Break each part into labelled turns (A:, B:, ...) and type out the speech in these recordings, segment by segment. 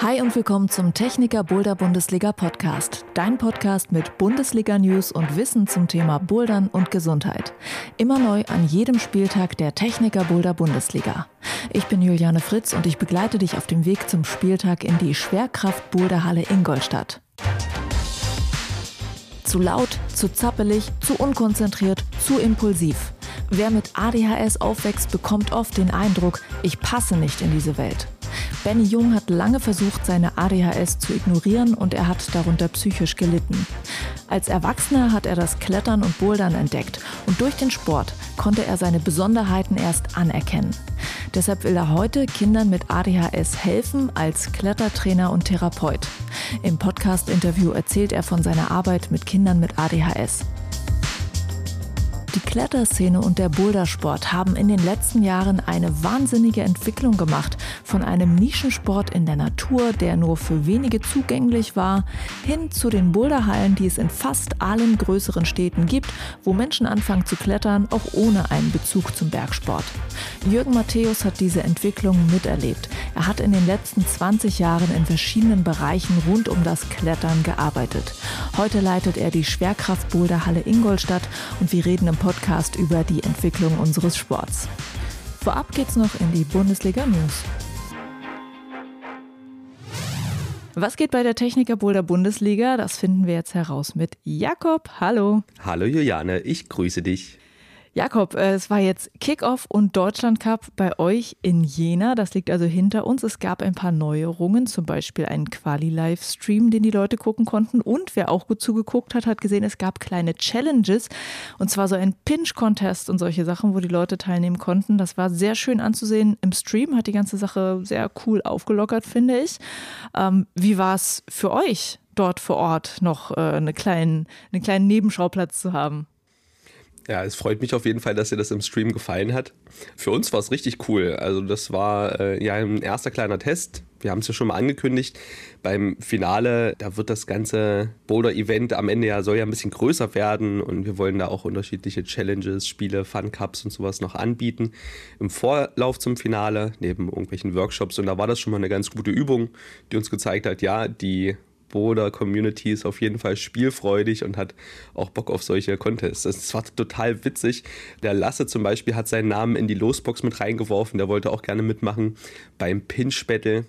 A: Hi und willkommen zum Techniker Boulder Bundesliga Podcast. Dein Podcast mit Bundesliga News und Wissen zum Thema Bouldern und Gesundheit. Immer neu an jedem Spieltag der Techniker Boulder Bundesliga. Ich bin Juliane Fritz und ich begleite dich auf dem Weg zum Spieltag in die Schwerkraft Boulderhalle Ingolstadt. Zu laut, zu zappelig, zu unkonzentriert, zu impulsiv. Wer mit ADHS aufwächst, bekommt oft den Eindruck, ich passe nicht in diese Welt. Benny Jung hat lange versucht, seine ADHS zu ignorieren und er hat darunter psychisch gelitten. Als Erwachsener hat er das Klettern und Bouldern entdeckt und durch den Sport konnte er seine Besonderheiten erst anerkennen. Deshalb will er heute Kindern mit ADHS helfen als Klettertrainer und Therapeut. Im Podcast-Interview erzählt er von seiner Arbeit mit Kindern mit ADHS. Die Kletterszene und der Bouldersport haben in den letzten Jahren eine wahnsinnige Entwicklung gemacht. Von einem Nischensport in der Natur, der nur für wenige zugänglich war, hin zu den Boulderhallen, die es in fast allen größeren Städten gibt, wo Menschen anfangen zu klettern, auch ohne einen Bezug zum Bergsport. Jürgen Matthäus hat diese Entwicklung miterlebt. Er hat in den letzten 20 Jahren in verschiedenen Bereichen rund um das Klettern gearbeitet. Heute leitet er die Schwerkraft-Boulderhalle Ingolstadt und wir reden im Podcast über die Entwicklung unseres Sports. Vorab geht's noch in die Bundesliga News. Was geht bei der Techniker Boulder Bundesliga? Das finden wir jetzt heraus mit Jakob. Hallo.
B: Hallo Juliane, ich grüße dich.
A: Jakob, äh, es war jetzt Kickoff und Deutschland Cup bei euch in Jena. Das liegt also hinter uns. Es gab ein paar Neuerungen, zum Beispiel einen Quali-Livestream, den die Leute gucken konnten. Und wer auch gut zugeguckt hat, hat gesehen, es gab kleine Challenges. Und zwar so ein Pinch-Contest und solche Sachen, wo die Leute teilnehmen konnten. Das war sehr schön anzusehen im Stream, hat die ganze Sache sehr cool aufgelockert, finde ich. Ähm, wie war es für euch, dort vor Ort noch äh, eine kleinen, einen kleinen Nebenschauplatz zu haben?
B: Ja, es freut mich auf jeden Fall, dass dir das im Stream gefallen hat. Für uns war es richtig cool. Also das war äh, ja ein erster kleiner Test. Wir haben es ja schon mal angekündigt. Beim Finale, da wird das ganze Boulder-Event am Ende ja soll ja ein bisschen größer werden und wir wollen da auch unterschiedliche Challenges, Spiele, Fun Cups und sowas noch anbieten. Im Vorlauf zum Finale, neben irgendwelchen Workshops. Und da war das schon mal eine ganz gute Übung, die uns gezeigt hat, ja, die Boulder Community ist auf jeden Fall spielfreudig und hat auch Bock auf solche Contests. Das war total witzig. Der Lasse zum Beispiel hat seinen Namen in die Losbox mit reingeworfen. Der wollte auch gerne mitmachen beim Pinch Battle.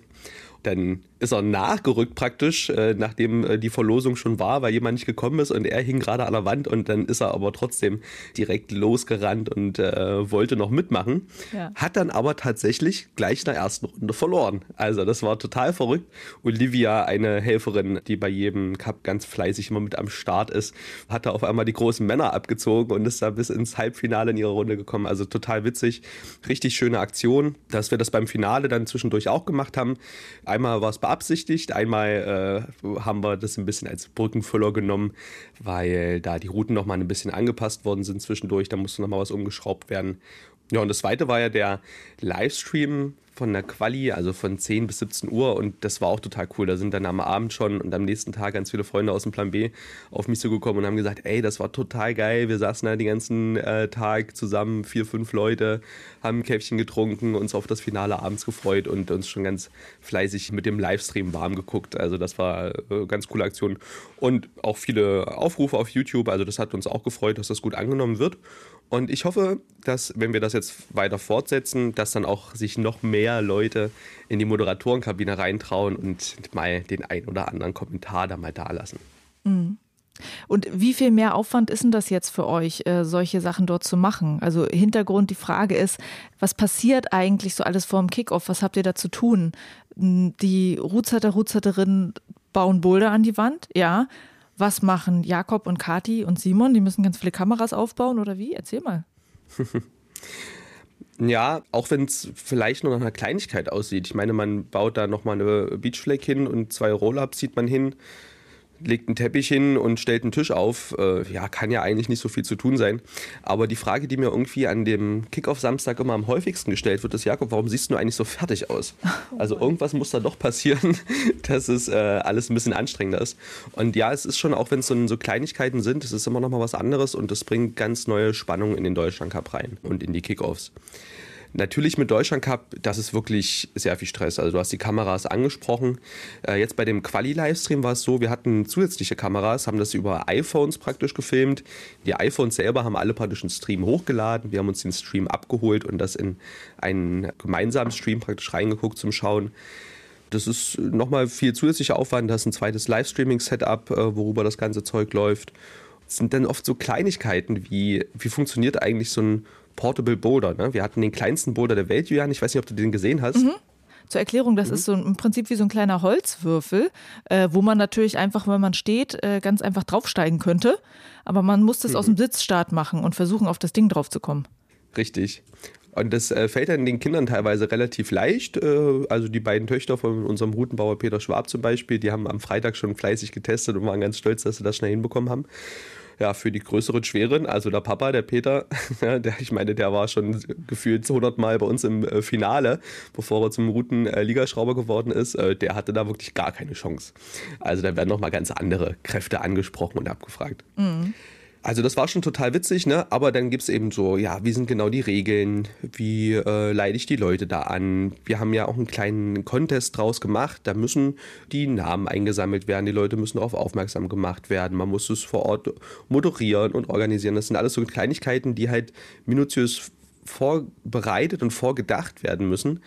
B: Dann ist er nachgerückt praktisch, äh, nachdem äh, die Verlosung schon war, weil jemand nicht gekommen ist und er hing gerade an der Wand und dann ist er aber trotzdem direkt losgerannt und äh, wollte noch mitmachen. Ja. Hat dann aber tatsächlich gleich in der ersten Runde verloren. Also das war total verrückt. Olivia, eine Helferin, die bei jedem Cup ganz fleißig immer mit am Start ist, hat da auf einmal die großen Männer abgezogen und ist da bis ins Halbfinale in ihrer Runde gekommen. Also total witzig. Richtig schöne Aktion, dass wir das beim Finale dann zwischendurch auch gemacht haben. Einmal war es beabsichtigt. Einmal äh, haben wir das ein bisschen als Brückenfüller genommen, weil da die Routen nochmal ein bisschen angepasst worden sind zwischendurch. Da musste nochmal was umgeschraubt werden. Ja, und das zweite war ja der Livestream von der Quali, also von 10 bis 17 Uhr und das war auch total cool. Da sind dann am Abend schon und am nächsten Tag ganz viele Freunde aus dem Plan B auf mich zugekommen und haben gesagt, ey, das war total geil. Wir saßen da den ganzen äh, Tag zusammen, vier, fünf Leute, haben ein Käffchen getrunken, uns auf das Finale abends gefreut und uns schon ganz fleißig mit dem Livestream warm geguckt. Also das war äh, ganz coole Aktion und auch viele Aufrufe auf YouTube. Also das hat uns auch gefreut, dass das gut angenommen wird. Und ich hoffe, dass, wenn wir das jetzt weiter fortsetzen, dass dann auch sich noch mehr Leute in die Moderatorenkabine reintrauen und mal den ein oder anderen Kommentar da mal da lassen.
A: Mhm. Und wie viel mehr Aufwand ist denn das jetzt für euch, äh, solche Sachen dort zu machen? Also Hintergrund, die Frage ist, was passiert eigentlich so alles vor dem Kickoff? Was habt ihr da zu tun? Die Ruzetter, Ruzetterinnen bauen Boulder an die Wand, ja. Was machen Jakob und Kati und Simon? Die müssen ganz viele Kameras aufbauen oder wie? Erzähl mal.
B: Ja, auch wenn es vielleicht nur nach einer Kleinigkeit aussieht. Ich meine, man baut da nochmal eine Beachflag hin und zwei Roll-Ups zieht man hin legt einen Teppich hin und stellt einen Tisch auf. Äh, ja, kann ja eigentlich nicht so viel zu tun sein. Aber die Frage, die mir irgendwie an dem Kickoff-Samstag immer am häufigsten gestellt wird, ist, Jakob, warum siehst du eigentlich so fertig aus? Also irgendwas muss da doch passieren, dass es äh, alles ein bisschen anstrengender ist. Und ja, es ist schon, auch wenn es so, so, Kleinigkeiten sind, es ist immer noch mal was anderes und es bringt ganz neue Spannung in den Deutschland Cup rein und in die Kickoffs. Natürlich mit Deutschland Cup, das ist wirklich sehr viel Stress. Also du hast die Kameras angesprochen. Äh, jetzt bei dem Quali-Livestream war es so, wir hatten zusätzliche Kameras, haben das über iPhones praktisch gefilmt. Die iPhones selber haben alle praktisch einen Stream hochgeladen. Wir haben uns den Stream abgeholt und das in einen gemeinsamen Stream praktisch reingeguckt zum Schauen. Das ist nochmal viel zusätzlicher Aufwand. Das ist ein zweites Livestreaming-Setup, äh, worüber das ganze Zeug läuft. Es sind dann oft so Kleinigkeiten wie, wie funktioniert eigentlich so ein Portable Boulder. Ne? Wir hatten den kleinsten Boulder der Welt, Julian. Ich weiß nicht, ob du den gesehen hast. Mhm.
A: Zur Erklärung, das mhm. ist so im Prinzip wie so ein kleiner Holzwürfel, äh, wo man natürlich einfach, wenn man steht, äh, ganz einfach draufsteigen könnte. Aber man muss das mhm. aus dem Sitzstart machen und versuchen, auf das Ding draufzukommen.
B: Richtig. Und das äh, fällt dann den Kindern teilweise relativ leicht. Äh, also die beiden Töchter von unserem Routenbauer Peter Schwab zum Beispiel, die haben am Freitag schon fleißig getestet und waren ganz stolz, dass sie das schnell hinbekommen haben ja, für die größeren Schweren, also der Papa, der Peter, der, ich meine, der war schon gefühlt 100 Mal bei uns im äh, Finale, bevor er zum Routen-Ligaschrauber geworden ist, äh, der hatte da wirklich gar keine Chance. Also da werden nochmal ganz andere Kräfte angesprochen und abgefragt. Mhm. Also das war schon total witzig, ne? Aber dann gibt es eben so, ja, wie sind genau die Regeln? Wie äh, leite ich die Leute da an? Wir haben ja auch einen kleinen Contest draus gemacht. Da müssen die Namen eingesammelt werden. Die Leute müssen darauf aufmerksam gemacht werden. Man muss es vor Ort moderieren und organisieren. Das sind alles so Kleinigkeiten, die halt minutiös vorbereitet und vorgedacht werden müssen.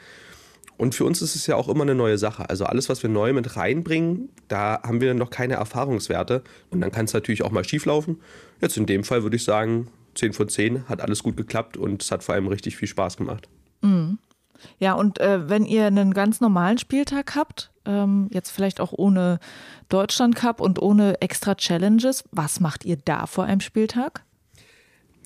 B: Und für uns ist es ja auch immer eine neue Sache. Also alles, was wir neu mit reinbringen, da haben wir noch keine Erfahrungswerte. Und dann kann es natürlich auch mal schief laufen. Jetzt in dem Fall würde ich sagen, 10 von 10 hat alles gut geklappt und es hat vor allem richtig viel Spaß gemacht.
A: Mhm. Ja, und äh, wenn ihr einen ganz normalen Spieltag habt, ähm, jetzt vielleicht auch ohne Deutschland Cup und ohne extra Challenges, was macht ihr da vor einem Spieltag?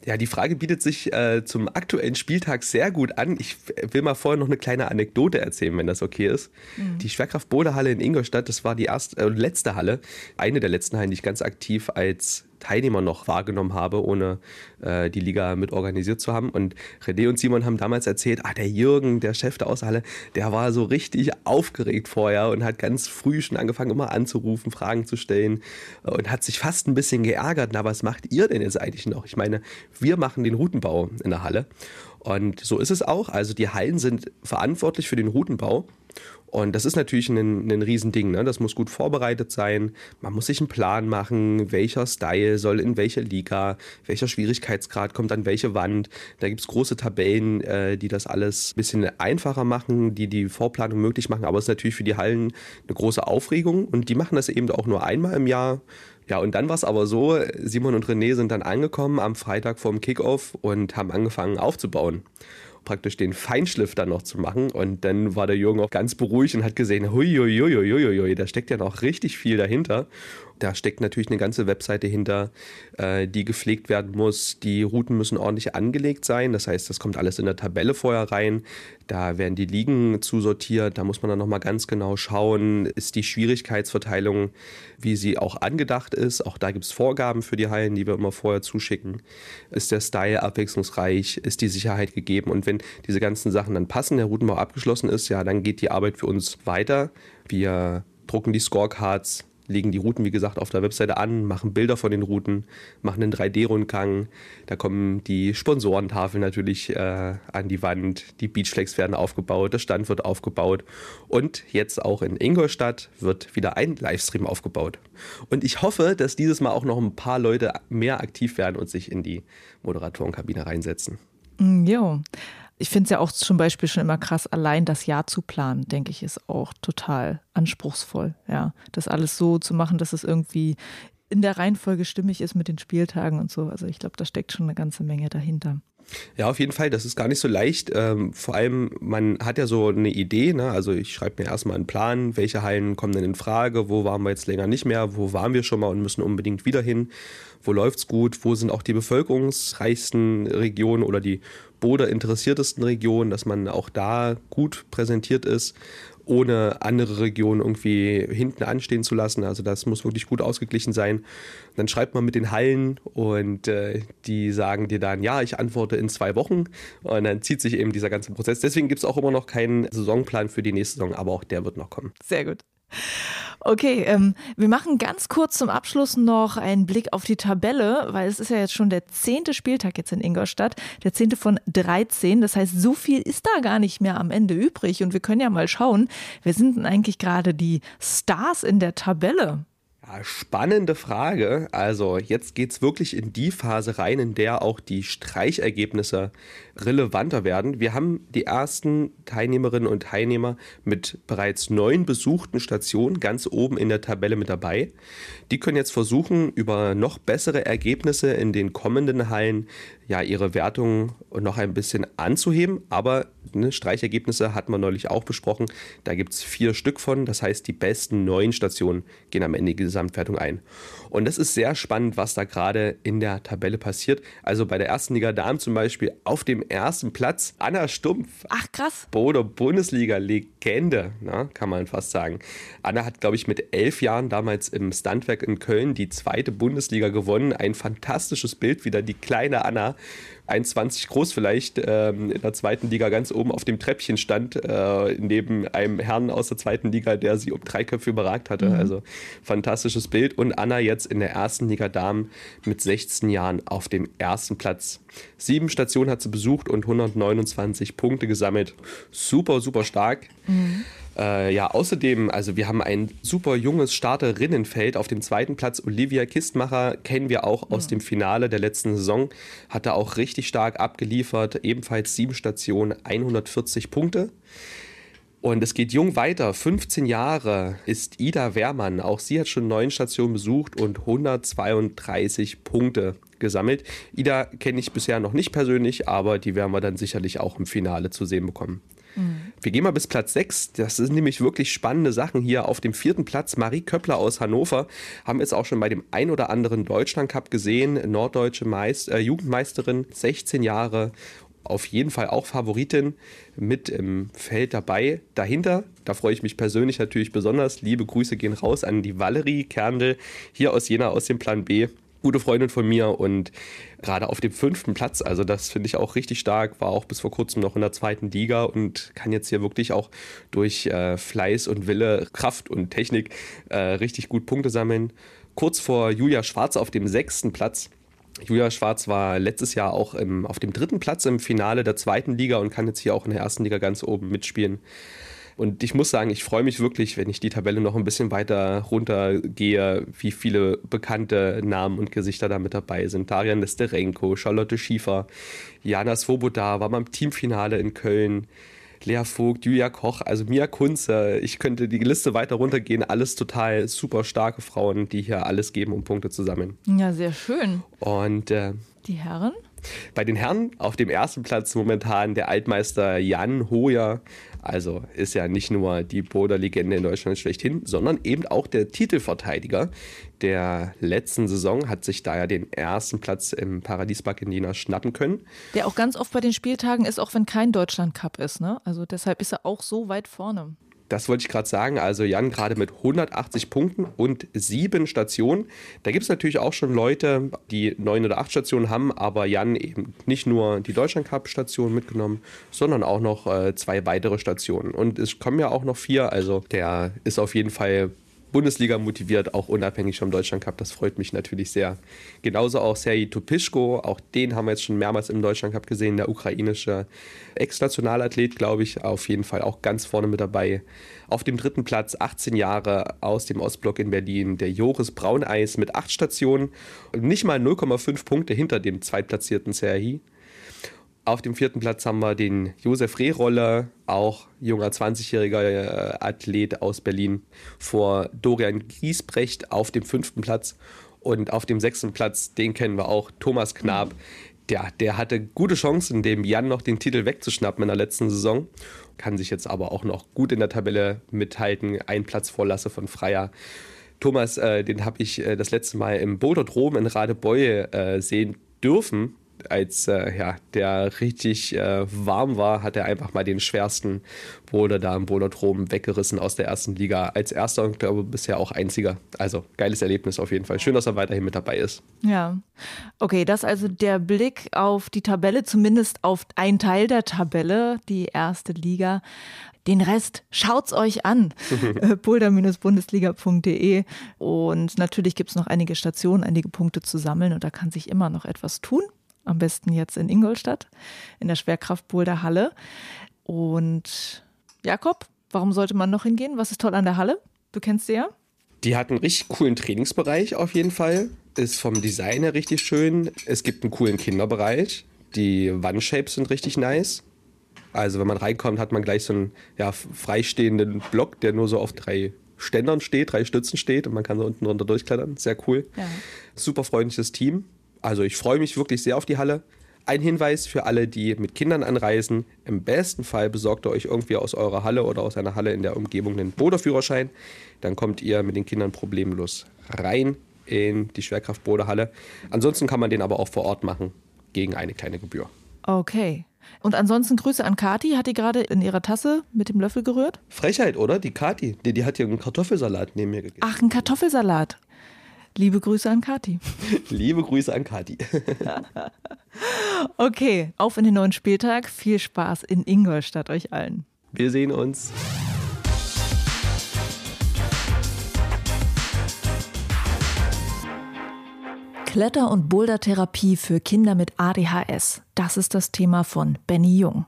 B: Ja, die Frage bietet sich äh, zum aktuellen Spieltag sehr gut an. Ich will mal vorher noch eine kleine Anekdote erzählen, wenn das okay ist. Mhm. Die Schwerkraft Bodehalle in Ingolstadt, das war die erste, äh, letzte Halle, eine der letzten Hallen, die ich ganz aktiv als Teilnehmer noch wahrgenommen habe, ohne äh, die Liga mit organisiert zu haben. Und René und Simon haben damals erzählt, ah, der Jürgen, der Chef der Außerhalle, der war so richtig aufgeregt vorher und hat ganz früh schon angefangen, immer anzurufen, Fragen zu stellen und hat sich fast ein bisschen geärgert. Na, was macht ihr denn jetzt eigentlich noch? Ich meine, wir machen den Routenbau in der Halle. Und so ist es auch. Also die Hallen sind verantwortlich für den Routenbau. Und das ist natürlich ein, ein Riesending. Ne? Das muss gut vorbereitet sein. Man muss sich einen Plan machen, welcher Style soll in welche Liga, welcher Schwierigkeitsgrad kommt an welche Wand. Da gibt es große Tabellen, äh, die das alles ein bisschen einfacher machen, die die Vorplanung möglich machen. Aber es ist natürlich für die Hallen eine große Aufregung. Und die machen das eben auch nur einmal im Jahr. Ja, und dann war es aber so, Simon und René sind dann angekommen am Freitag vorm Kickoff und haben angefangen aufzubauen praktisch den Feinschliff dann noch zu machen. Und dann war der Jürgen auch ganz beruhigt und hat gesehen, hui, hui, hui, hui, hui, da steckt ja noch richtig viel dahinter. Da steckt natürlich eine ganze Webseite hinter, äh, die gepflegt werden muss. Die Routen müssen ordentlich angelegt sein. Das heißt, das kommt alles in der Tabelle vorher rein. Da werden die Ligen zusortiert. Da muss man dann nochmal ganz genau schauen, ist die Schwierigkeitsverteilung, wie sie auch angedacht ist. Auch da gibt es Vorgaben für die Hallen, die wir immer vorher zuschicken. Ist der Style abwechslungsreich? Ist die Sicherheit gegeben? Und wenn diese ganzen Sachen dann passen, der Routenbau abgeschlossen ist, ja, dann geht die Arbeit für uns weiter. Wir drucken die Scorecards, legen die Routen, wie gesagt, auf der Webseite an, machen Bilder von den Routen, machen einen 3D-Rundgang. Da kommen die Sponsorentafeln natürlich äh, an die Wand, die Beachflex werden aufgebaut, der Stand wird aufgebaut und jetzt auch in Ingolstadt wird wieder ein Livestream aufgebaut. Und ich hoffe, dass dieses Mal auch noch ein paar Leute mehr aktiv werden und sich in die Moderatorenkabine reinsetzen.
A: Mm, jo ich finde es ja auch zum Beispiel schon immer krass, allein das Jahr zu planen, denke ich, ist auch total anspruchsvoll. Ja, das alles so zu machen, dass es irgendwie in der Reihenfolge stimmig ist mit den Spieltagen und so. Also ich glaube, da steckt schon eine ganze Menge dahinter.
B: Ja, auf jeden Fall. Das ist gar nicht so leicht. Ähm, vor allem, man hat ja so eine Idee. Ne? Also ich schreibe mir erstmal einen Plan, welche Hallen kommen denn in Frage, wo waren wir jetzt länger nicht mehr, wo waren wir schon mal und müssen unbedingt wieder hin, wo läuft es gut, wo sind auch die bevölkerungsreichsten Regionen oder die Boder interessiertesten Regionen, dass man auch da gut präsentiert ist, ohne andere Regionen irgendwie hinten anstehen zu lassen. Also das muss wirklich gut ausgeglichen sein. Dann schreibt man mit den Hallen und äh, die sagen dir dann, ja, ich antworte in zwei Wochen. Und dann zieht sich eben dieser ganze Prozess. Deswegen gibt es auch immer noch keinen Saisonplan für die nächste Saison, aber auch der wird noch kommen.
A: Sehr gut. Okay, ähm, wir machen ganz kurz zum Abschluss noch einen Blick auf die Tabelle, weil es ist ja jetzt schon der zehnte Spieltag jetzt in Ingolstadt, der zehnte von 13. Das heißt, so viel ist da gar nicht mehr am Ende übrig. Und wir können ja mal schauen, wer sind denn eigentlich gerade die Stars in der Tabelle?
B: Ja, spannende Frage. Also jetzt geht es wirklich in die Phase rein, in der auch die Streichergebnisse relevanter werden. Wir haben die ersten Teilnehmerinnen und Teilnehmer mit bereits neun besuchten Stationen ganz oben in der Tabelle mit dabei. Die können jetzt versuchen, über noch bessere Ergebnisse in den kommenden Hallen ja ihre Wertung noch ein bisschen anzuheben. Aber ne, Streichergebnisse hat man neulich auch besprochen. Da gibt es vier Stück von. Das heißt, die besten neun Stationen gehen am Ende die Gesamtwertung ein. Und das ist sehr spannend, was da gerade in der Tabelle passiert. Also bei der ersten Liga Damen zum Beispiel auf dem ersten Platz Anna Stumpf.
A: Ach krass.
B: Bodo Bundesliga-Legende, kann man fast sagen. Anna hat, glaube ich, mit elf Jahren damals im Standwerk in Köln die zweite Bundesliga gewonnen. Ein fantastisches Bild wieder, die kleine Anna 1,20 groß vielleicht, ähm, in der zweiten Liga ganz oben auf dem Treppchen stand, äh, neben einem Herrn aus der zweiten Liga, der sie um drei Köpfe überragt hatte. Mhm. Also fantastisches Bild. Und Anna jetzt in der ersten Liga Damen mit 16 Jahren auf dem ersten Platz. Sieben Stationen hat sie besucht und 129 Punkte gesammelt. Super, super stark. Mhm. Äh, ja, außerdem, also wir haben ein super junges Starterinnenfeld. Auf dem zweiten Platz Olivia Kistmacher kennen wir auch aus ja. dem Finale der letzten Saison. Hat da auch richtig stark abgeliefert. Ebenfalls sieben Stationen, 140 Punkte. Und es geht jung weiter. 15 Jahre ist Ida Wehrmann. Auch sie hat schon neun Stationen besucht und 132 Punkte gesammelt. Ida kenne ich bisher noch nicht persönlich, aber die werden wir dann sicherlich auch im Finale zu sehen bekommen. Mhm. Wir gehen mal bis Platz 6. Das sind nämlich wirklich spannende Sachen hier. Auf dem vierten Platz Marie Köppler aus Hannover. Haben wir jetzt auch schon bei dem ein oder anderen Deutschland Cup gesehen. Norddeutsche Meist äh, Jugendmeisterin, 16 Jahre. Auf jeden Fall auch Favoritin mit im Feld dabei. Dahinter, da freue ich mich persönlich natürlich besonders. Liebe Grüße gehen raus an die Valerie Kerndl hier aus Jena aus dem Plan B gute Freundin von mir und gerade auf dem fünften Platz. Also das finde ich auch richtig stark. War auch bis vor kurzem noch in der zweiten Liga und kann jetzt hier wirklich auch durch äh, Fleiß und Wille, Kraft und Technik äh, richtig gut Punkte sammeln. Kurz vor Julia Schwarz auf dem sechsten Platz. Julia Schwarz war letztes Jahr auch im, auf dem dritten Platz im Finale der zweiten Liga und kann jetzt hier auch in der ersten Liga ganz oben mitspielen. Und ich muss sagen, ich freue mich wirklich, wenn ich die Tabelle noch ein bisschen weiter runtergehe, wie viele bekannte Namen und Gesichter da mit dabei sind. Darian Nesterenko, Charlotte Schiefer, Jana Svoboda war beim Teamfinale in Köln. Lea Vogt, Julia Koch, also Mia Kunze. Ich könnte die Liste weiter runtergehen. Alles total super starke Frauen, die hier alles geben, um Punkte zu sammeln.
A: Ja, sehr schön.
B: Und äh,
A: die Herren?
B: Bei den Herren auf dem ersten Platz momentan der Altmeister Jan Hoyer. Also ist ja nicht nur die Boder-Legende in Deutschland schlechthin, sondern eben auch der Titelverteidiger der letzten Saison hat sich daher den ersten Platz im Paradiespark in Jena schnappen können.
A: Der auch ganz oft bei den Spieltagen ist, auch wenn kein Deutschland-Cup ist. Ne? Also deshalb ist er auch so weit vorne.
B: Das wollte ich gerade sagen. Also Jan gerade mit 180 Punkten und sieben Stationen. Da gibt es natürlich auch schon Leute, die neun oder acht Stationen haben, aber Jan eben nicht nur die Deutschland Cup Station mitgenommen, sondern auch noch äh, zwei weitere Stationen. Und es kommen ja auch noch vier. Also der ist auf jeden Fall Bundesliga motiviert, auch unabhängig vom Deutschland Cup. Das freut mich natürlich sehr. Genauso auch Sergei Tupischko, auch den haben wir jetzt schon mehrmals im Deutschland Cup gesehen, der ukrainische Ex-Nationalathlet, glaube ich, auf jeden Fall auch ganz vorne mit dabei. Auf dem dritten Platz 18 Jahre aus dem Ostblock in Berlin, der Joris Brauneis mit acht Stationen, nicht mal 0,5 Punkte hinter dem zweitplatzierten Serhi. Auf dem vierten Platz haben wir den Josef Rehrolle, auch junger 20-jähriger äh, Athlet aus Berlin, vor Dorian Giesbrecht auf dem fünften Platz. Und auf dem sechsten Platz, den kennen wir auch, Thomas Knab. Der, der hatte gute Chancen, dem Jan noch den Titel wegzuschnappen in der letzten Saison. Kann sich jetzt aber auch noch gut in der Tabelle mithalten. Ein Platz vor Lasse von Freier. Thomas, äh, den habe ich äh, das letzte Mal im Boulderdrom in Radebeul äh, sehen dürfen als äh, ja, der richtig äh, warm war, hat er einfach mal den schwersten Boulder da im Boulderdrom weggerissen aus der ersten Liga. Als erster und glaube bisher auch einziger. Also geiles Erlebnis auf jeden Fall. Schön, dass er weiterhin mit dabei ist.
A: Ja. Okay, das ist also der Blick auf die Tabelle, zumindest auf einen Teil der Tabelle, die erste Liga. Den Rest schaut's euch an. Äh, boulder-bundesliga.de. Und natürlich gibt es noch einige Stationen, einige Punkte zu sammeln und da kann sich immer noch etwas tun. Am besten jetzt in Ingolstadt, in der Schwerkraft-Boulder-Halle. Und Jakob, warum sollte man noch hingehen? Was ist toll an der Halle? Du kennst sie ja.
B: Die hat einen richtig coolen Trainingsbereich auf jeden Fall. Ist vom Design her richtig schön. Es gibt einen coolen Kinderbereich. Die Wandshapes sind richtig nice. Also wenn man reinkommt, hat man gleich so einen ja, freistehenden Block, der nur so auf drei Ständern steht, drei Stützen steht und man kann so unten drunter durchklettern. Sehr cool. Ja. Super freundliches Team. Also ich freue mich wirklich sehr auf die Halle. Ein Hinweis für alle, die mit Kindern anreisen. Im besten Fall besorgt ihr euch irgendwie aus eurer Halle oder aus einer Halle in der Umgebung einen Boderführerschein. Dann kommt ihr mit den Kindern problemlos rein in die Schwerkraftboderhalle. Ansonsten kann man den aber auch vor Ort machen gegen eine kleine Gebühr.
A: Okay. Und ansonsten Grüße an Kati. Hat die gerade in ihrer Tasse mit dem Löffel gerührt?
B: Frechheit, oder? Die Kati. Die, die hat hier einen Kartoffelsalat neben mir gegessen.
A: Ach, einen Kartoffelsalat. Liebe Grüße an Kati.
B: Liebe Grüße an Kati.
A: okay, auf in den neuen Spieltag. Viel Spaß in Ingolstadt euch allen.
B: Wir sehen uns.
A: Kletter- und Bouldertherapie für Kinder mit ADHS. Das ist das Thema von Benny Jung.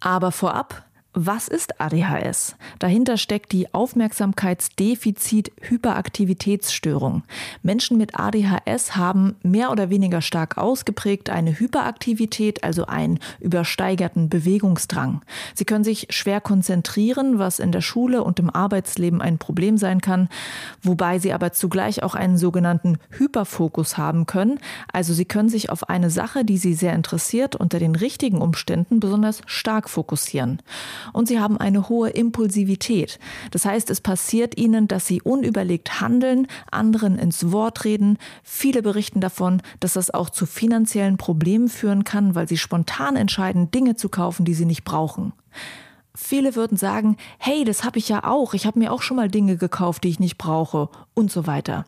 A: Aber vorab, was ist ADHS? Dahinter steckt die Aufmerksamkeitsdefizit-Hyperaktivitätsstörung. Menschen mit ADHS haben mehr oder weniger stark ausgeprägt eine Hyperaktivität, also einen übersteigerten Bewegungsdrang. Sie können sich schwer konzentrieren, was in der Schule und im Arbeitsleben ein Problem sein kann, wobei sie aber zugleich auch einen sogenannten Hyperfokus haben können. Also sie können sich auf eine Sache, die sie sehr interessiert, unter den richtigen Umständen besonders stark fokussieren und sie haben eine hohe Impulsivität. Das heißt, es passiert ihnen, dass sie unüberlegt handeln, anderen ins Wort reden. Viele berichten davon, dass das auch zu finanziellen Problemen führen kann, weil sie spontan entscheiden, Dinge zu kaufen, die sie nicht brauchen. Viele würden sagen, hey, das habe ich ja auch, ich habe mir auch schon mal Dinge gekauft, die ich nicht brauche und so weiter.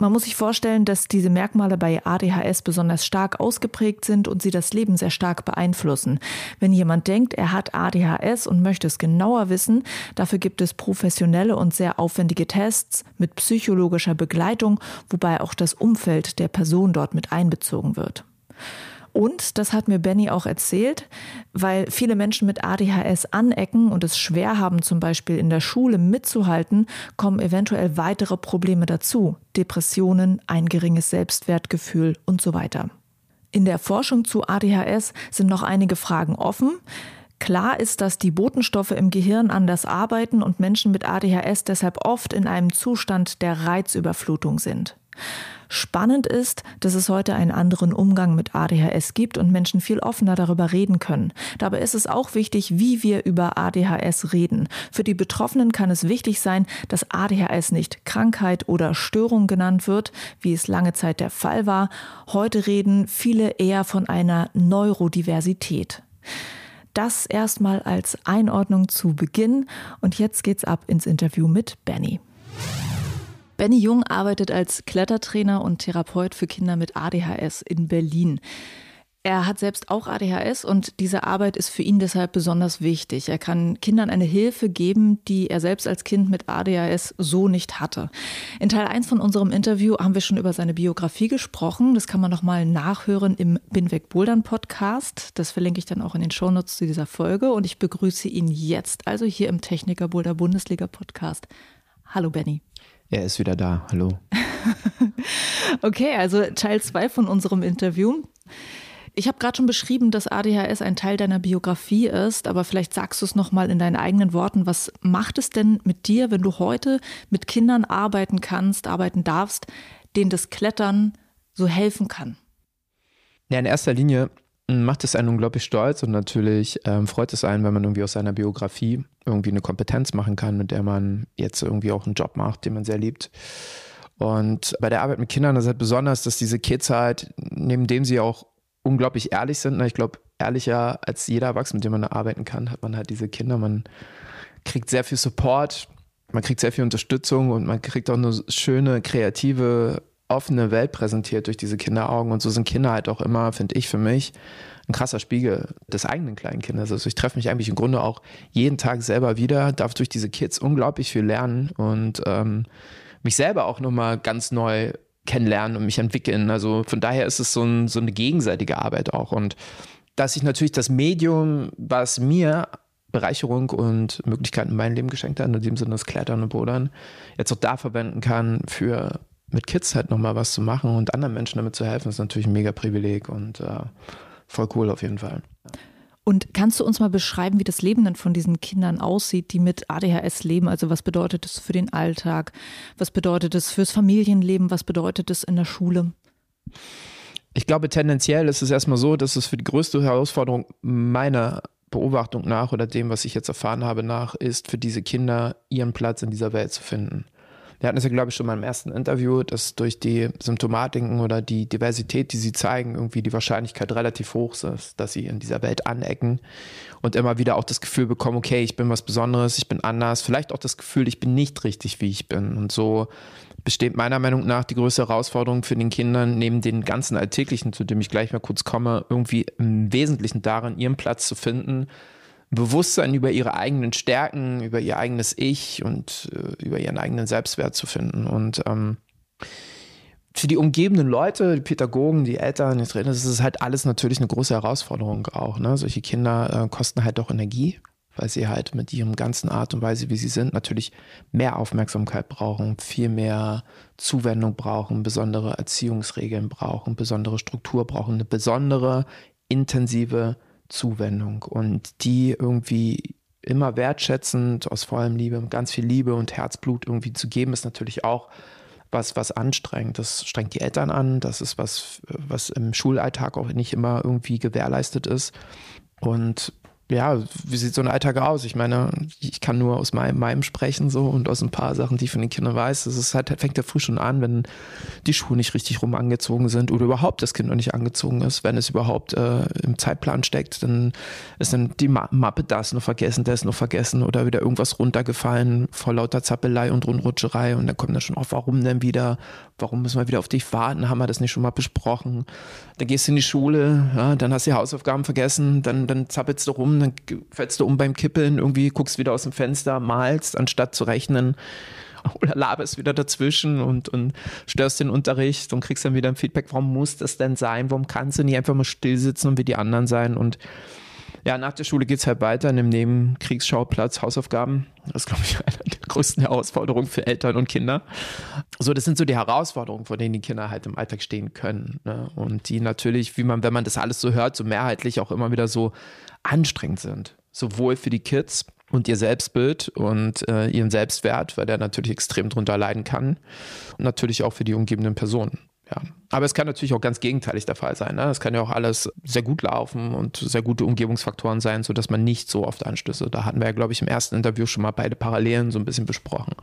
A: Man muss sich vorstellen, dass diese Merkmale bei ADHS besonders stark ausgeprägt sind und sie das Leben sehr stark beeinflussen. Wenn jemand denkt, er hat ADHS und möchte es genauer wissen, dafür gibt es professionelle und sehr aufwendige Tests mit psychologischer Begleitung, wobei auch das Umfeld der Person dort mit einbezogen wird. Und, das hat mir Benny auch erzählt, weil viele Menschen mit ADHS anecken und es schwer haben, zum Beispiel in der Schule mitzuhalten, kommen eventuell weitere Probleme dazu. Depressionen, ein geringes Selbstwertgefühl und so weiter. In der Forschung zu ADHS sind noch einige Fragen offen. Klar ist, dass die Botenstoffe im Gehirn anders arbeiten und Menschen mit ADHS deshalb oft in einem Zustand der Reizüberflutung sind. Spannend ist, dass es heute einen anderen Umgang mit ADHS gibt und Menschen viel offener darüber reden können. Dabei ist es auch wichtig, wie wir über ADHS reden. Für die Betroffenen kann es wichtig sein, dass ADHS nicht Krankheit oder Störung genannt wird, wie es lange Zeit der Fall war. Heute reden viele eher von einer Neurodiversität. Das erstmal als Einordnung zu Beginn und jetzt geht's ab ins Interview mit Benny. Benny Jung arbeitet als Klettertrainer und Therapeut für Kinder mit ADHS in Berlin. Er hat selbst auch ADHS und diese Arbeit ist für ihn deshalb besonders wichtig. Er kann Kindern eine Hilfe geben, die er selbst als Kind mit ADHS so nicht hatte. In Teil 1 von unserem Interview haben wir schon über seine Biografie gesprochen. Das kann man nochmal nachhören im Binweg Bouldern Podcast. Das verlinke ich dann auch in den Shownotes zu dieser Folge. Und ich begrüße ihn jetzt also hier im Techniker Boulder Bundesliga Podcast. Hallo Benny.
C: Er ist wieder da. Hallo.
A: okay, also Teil 2 von unserem Interview. Ich habe gerade schon beschrieben, dass ADHS ein Teil deiner Biografie ist, aber vielleicht sagst du es noch mal in deinen eigenen Worten. Was macht es denn mit dir, wenn du heute mit Kindern arbeiten kannst, arbeiten darfst, denen das Klettern so helfen kann?
C: Ja, in erster Linie macht es einen unglaublich stolz und natürlich ähm, freut es einen, wenn man irgendwie aus seiner Biografie irgendwie eine Kompetenz machen kann, mit der man jetzt irgendwie auch einen Job macht, den man sehr liebt. Und bei der Arbeit mit Kindern ist halt besonders, dass diese Kids halt, neben dem sie auch unglaublich ehrlich sind. Ich glaube, ehrlicher als jeder Erwachsene, mit dem man arbeiten kann, hat man halt diese Kinder. Man kriegt sehr viel Support, man kriegt sehr viel Unterstützung und man kriegt auch eine schöne, kreative, offene Welt präsentiert durch diese Kinderaugen. Und so sind Kinder halt auch immer, finde ich, für mich ein krasser Spiegel des eigenen kleinen Kindes. Also ich treffe mich eigentlich im Grunde auch jeden Tag selber wieder, darf durch diese Kids unglaublich viel lernen und ähm, mich selber auch nochmal ganz neu kennenlernen und mich entwickeln. Also von daher ist es so, ein, so eine gegenseitige Arbeit auch. Und dass ich natürlich das Medium, was mir Bereicherung und Möglichkeiten in meinem Leben geschenkt hat, in dem Sinne das Klettern und Bodern, jetzt auch da verwenden kann, für mit Kids halt nochmal was zu machen und anderen Menschen damit zu helfen, ist natürlich ein mega Privileg und äh, voll cool auf jeden Fall.
A: Und kannst du uns mal beschreiben, wie das Leben dann von diesen Kindern aussieht, die mit ADHS leben? Also was bedeutet das für den Alltag? Was bedeutet das fürs Familienleben? Was bedeutet das in der Schule?
C: Ich glaube, tendenziell ist es erstmal so, dass es für die größte Herausforderung meiner Beobachtung nach oder dem, was ich jetzt erfahren habe, nach, ist für diese Kinder ihren Platz in dieser Welt zu finden. Wir hatten es ja, glaube ich, schon mal im ersten Interview, dass durch die Symptomatiken oder die Diversität, die sie zeigen, irgendwie die Wahrscheinlichkeit relativ hoch ist, dass sie in dieser Welt anecken und immer wieder auch das Gefühl bekommen, okay, ich bin was Besonderes, ich bin anders, vielleicht auch das Gefühl, ich bin nicht richtig, wie ich bin. Und so besteht meiner Meinung nach die größte Herausforderung für den Kindern, neben den ganzen Alltäglichen, zu dem ich gleich mal kurz komme, irgendwie im Wesentlichen darin, ihren Platz zu finden, Bewusstsein über ihre eigenen Stärken, über ihr eigenes Ich und äh, über ihren eigenen Selbstwert zu finden. Und ähm, für die umgebenden Leute, die Pädagogen, die Eltern, die Trainer, das ist halt alles natürlich eine große Herausforderung auch. Ne? Solche Kinder äh, kosten halt doch Energie, weil sie halt mit ihrem ganzen Art und Weise, wie sie sind, natürlich mehr Aufmerksamkeit brauchen, viel mehr Zuwendung brauchen, besondere Erziehungsregeln brauchen, besondere Struktur brauchen, eine besondere, intensive Zuwendung und die irgendwie immer wertschätzend, aus vollem Liebe, ganz viel Liebe und Herzblut irgendwie zu geben, ist natürlich auch was, was anstrengt. Das strengt die Eltern an, das ist was, was im Schulalltag auch nicht immer irgendwie gewährleistet ist. Und ja, wie sieht so ein Alltag aus? Ich meine, ich kann nur aus meinem, meinem sprechen so und aus ein paar Sachen, die ich von den Kindern weiß. Es halt, fängt ja früh schon an, wenn die Schuhe nicht richtig rum angezogen sind oder überhaupt das Kind noch nicht angezogen ist. Wenn es überhaupt äh, im Zeitplan steckt, dann ist dann die Mappe das noch vergessen, das noch vergessen oder wieder irgendwas runtergefallen vor lauter Zappelei und Rundrutscherei und dann kommt dann schon auf, warum denn wieder? Warum müssen wir wieder auf dich warten? Haben wir das nicht schon mal besprochen? Dann gehst du in die Schule, ja, dann hast du die Hausaufgaben vergessen, dann, dann zappelst du rum, dann fällst du um beim Kippeln, irgendwie guckst wieder aus dem Fenster, malst, anstatt zu rechnen oder laberst wieder dazwischen und, und störst den Unterricht und kriegst dann wieder ein Feedback, warum muss das denn sein? Warum kannst du nicht einfach mal still sitzen und wie die anderen sein? Und ja, nach der Schule geht es halt weiter in dem Nebenkriegsschauplatz, Hausaufgaben. Das ist, glaube ich, eine der größten Herausforderungen für Eltern und Kinder. So, das sind so die Herausforderungen, vor denen die Kinder halt im Alltag stehen können. Ne? Und die natürlich, wie man, wenn man das alles so hört, so mehrheitlich auch immer wieder so anstrengend sind. Sowohl für die Kids und ihr Selbstbild und äh, ihren Selbstwert, weil der natürlich extrem drunter leiden kann. Und natürlich auch für die umgebenden Personen. Ja. Aber es kann natürlich auch ganz gegenteilig der Fall sein. Ne? Es kann ja auch alles sehr gut laufen und sehr gute Umgebungsfaktoren sein, sodass man nicht so oft Anstöße. Da hatten wir ja, glaube ich, im ersten Interview schon mal beide Parallelen so ein bisschen besprochen.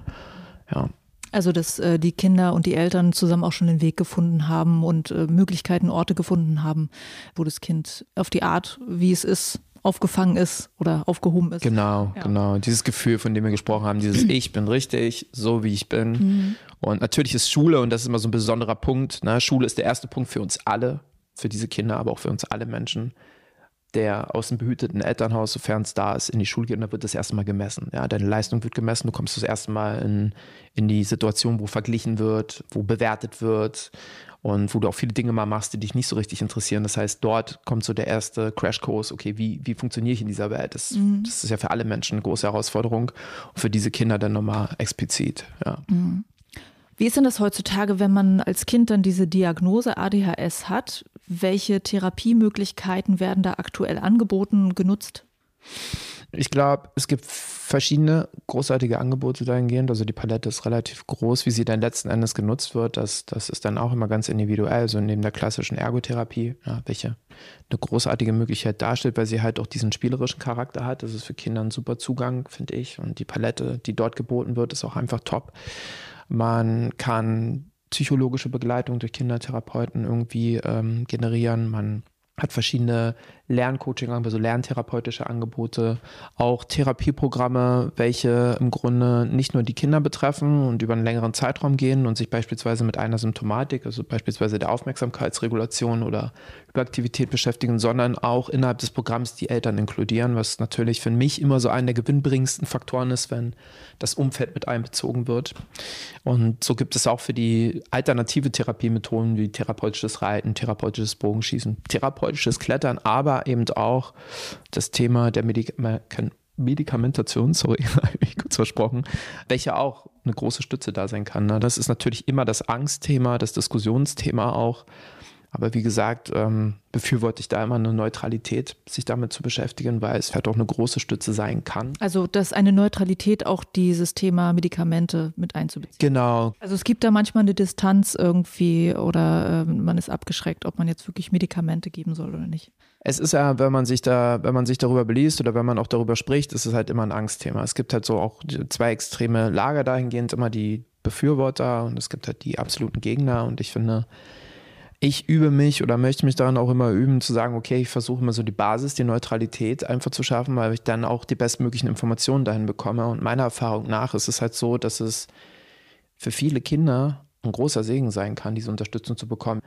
C: Ja.
A: Also, dass äh, die Kinder und die Eltern zusammen auch schon den Weg gefunden haben und äh, Möglichkeiten, Orte gefunden haben, wo das Kind auf die Art, wie es ist, aufgefangen ist oder aufgehoben ist.
C: Genau, ja. genau. Dieses Gefühl, von dem wir gesprochen haben, dieses Ich bin richtig, so wie ich bin. Mhm. Und natürlich ist Schule, und das ist immer so ein besonderer Punkt, ne? Schule ist der erste Punkt für uns alle, für diese Kinder, aber auch für uns alle Menschen, der aus dem behüteten Elternhaus, sofern es da ist, in die Schule geht, dann wird das erste Mal gemessen. Ja, deine Leistung wird gemessen, du kommst das erste Mal in, in die Situation, wo verglichen wird, wo bewertet wird und wo du auch viele Dinge mal machst, die dich nicht so richtig interessieren. Das heißt, dort kommt so der erste Crashkurs, okay, wie, wie funktioniere ich in dieser Welt? Das, mhm. das ist ja für alle Menschen eine große Herausforderung und für diese Kinder dann nochmal explizit. Ja. Mhm.
A: Wie ist denn das heutzutage, wenn man als Kind dann diese Diagnose ADHS hat? Welche Therapiemöglichkeiten werden da aktuell angeboten, genutzt?
C: Ich glaube, es gibt verschiedene großartige Angebote dahingehend. Also die Palette ist relativ groß, wie sie dann letzten Endes genutzt wird. Das, das ist dann auch immer ganz individuell. Also neben der klassischen Ergotherapie, ja, welche eine großartige Möglichkeit darstellt, weil sie halt auch diesen spielerischen Charakter hat. Das ist für Kinder ein super Zugang, finde ich. Und die Palette, die dort geboten wird, ist auch einfach top. Man kann psychologische Begleitung durch Kindertherapeuten irgendwie ähm, generieren. Man hat verschiedene Lerncoaching, also lerntherapeutische Angebote, auch Therapieprogramme, welche im Grunde nicht nur die Kinder betreffen und über einen längeren Zeitraum gehen und sich beispielsweise mit einer Symptomatik, also beispielsweise der Aufmerksamkeitsregulation oder Überaktivität beschäftigen, sondern auch innerhalb des Programms die Eltern inkludieren, was natürlich für mich immer so einer der gewinnbringendsten Faktoren ist, wenn das Umfeld mit einbezogen wird. Und so gibt es auch für die alternative Therapiemethoden wie therapeutisches Reiten, therapeutisches Bogenschießen, therapeutisches Klettern, aber aber eben auch das Thema der Medik Medikamentation, sorry, habe ich kurz versprochen, welche auch eine große Stütze da sein kann. Ne? Das ist natürlich immer das Angstthema, das Diskussionsthema auch. Aber wie gesagt, ähm, befürworte ich da immer eine Neutralität, sich damit zu beschäftigen, weil es halt auch eine große Stütze sein kann.
A: Also, dass eine Neutralität auch dieses Thema Medikamente mit einzubeziehen.
C: Genau.
A: Also, es gibt da manchmal eine Distanz irgendwie oder äh, man ist abgeschreckt, ob man jetzt wirklich Medikamente geben soll oder nicht.
C: Es ist ja, wenn man sich da, wenn man sich darüber beliest oder wenn man auch darüber spricht, ist es halt immer ein Angstthema. Es gibt halt so auch zwei extreme Lager dahingehend, immer die Befürworter und es gibt halt die absoluten Gegner und ich finde, ich übe mich oder möchte mich daran auch immer üben, zu sagen, okay, ich versuche immer so die Basis, die Neutralität einfach zu schaffen, weil ich dann auch die bestmöglichen Informationen dahin bekomme. Und meiner Erfahrung nach ist es halt so, dass es für viele Kinder ein großer Segen sein kann, diese Unterstützung zu bekommen.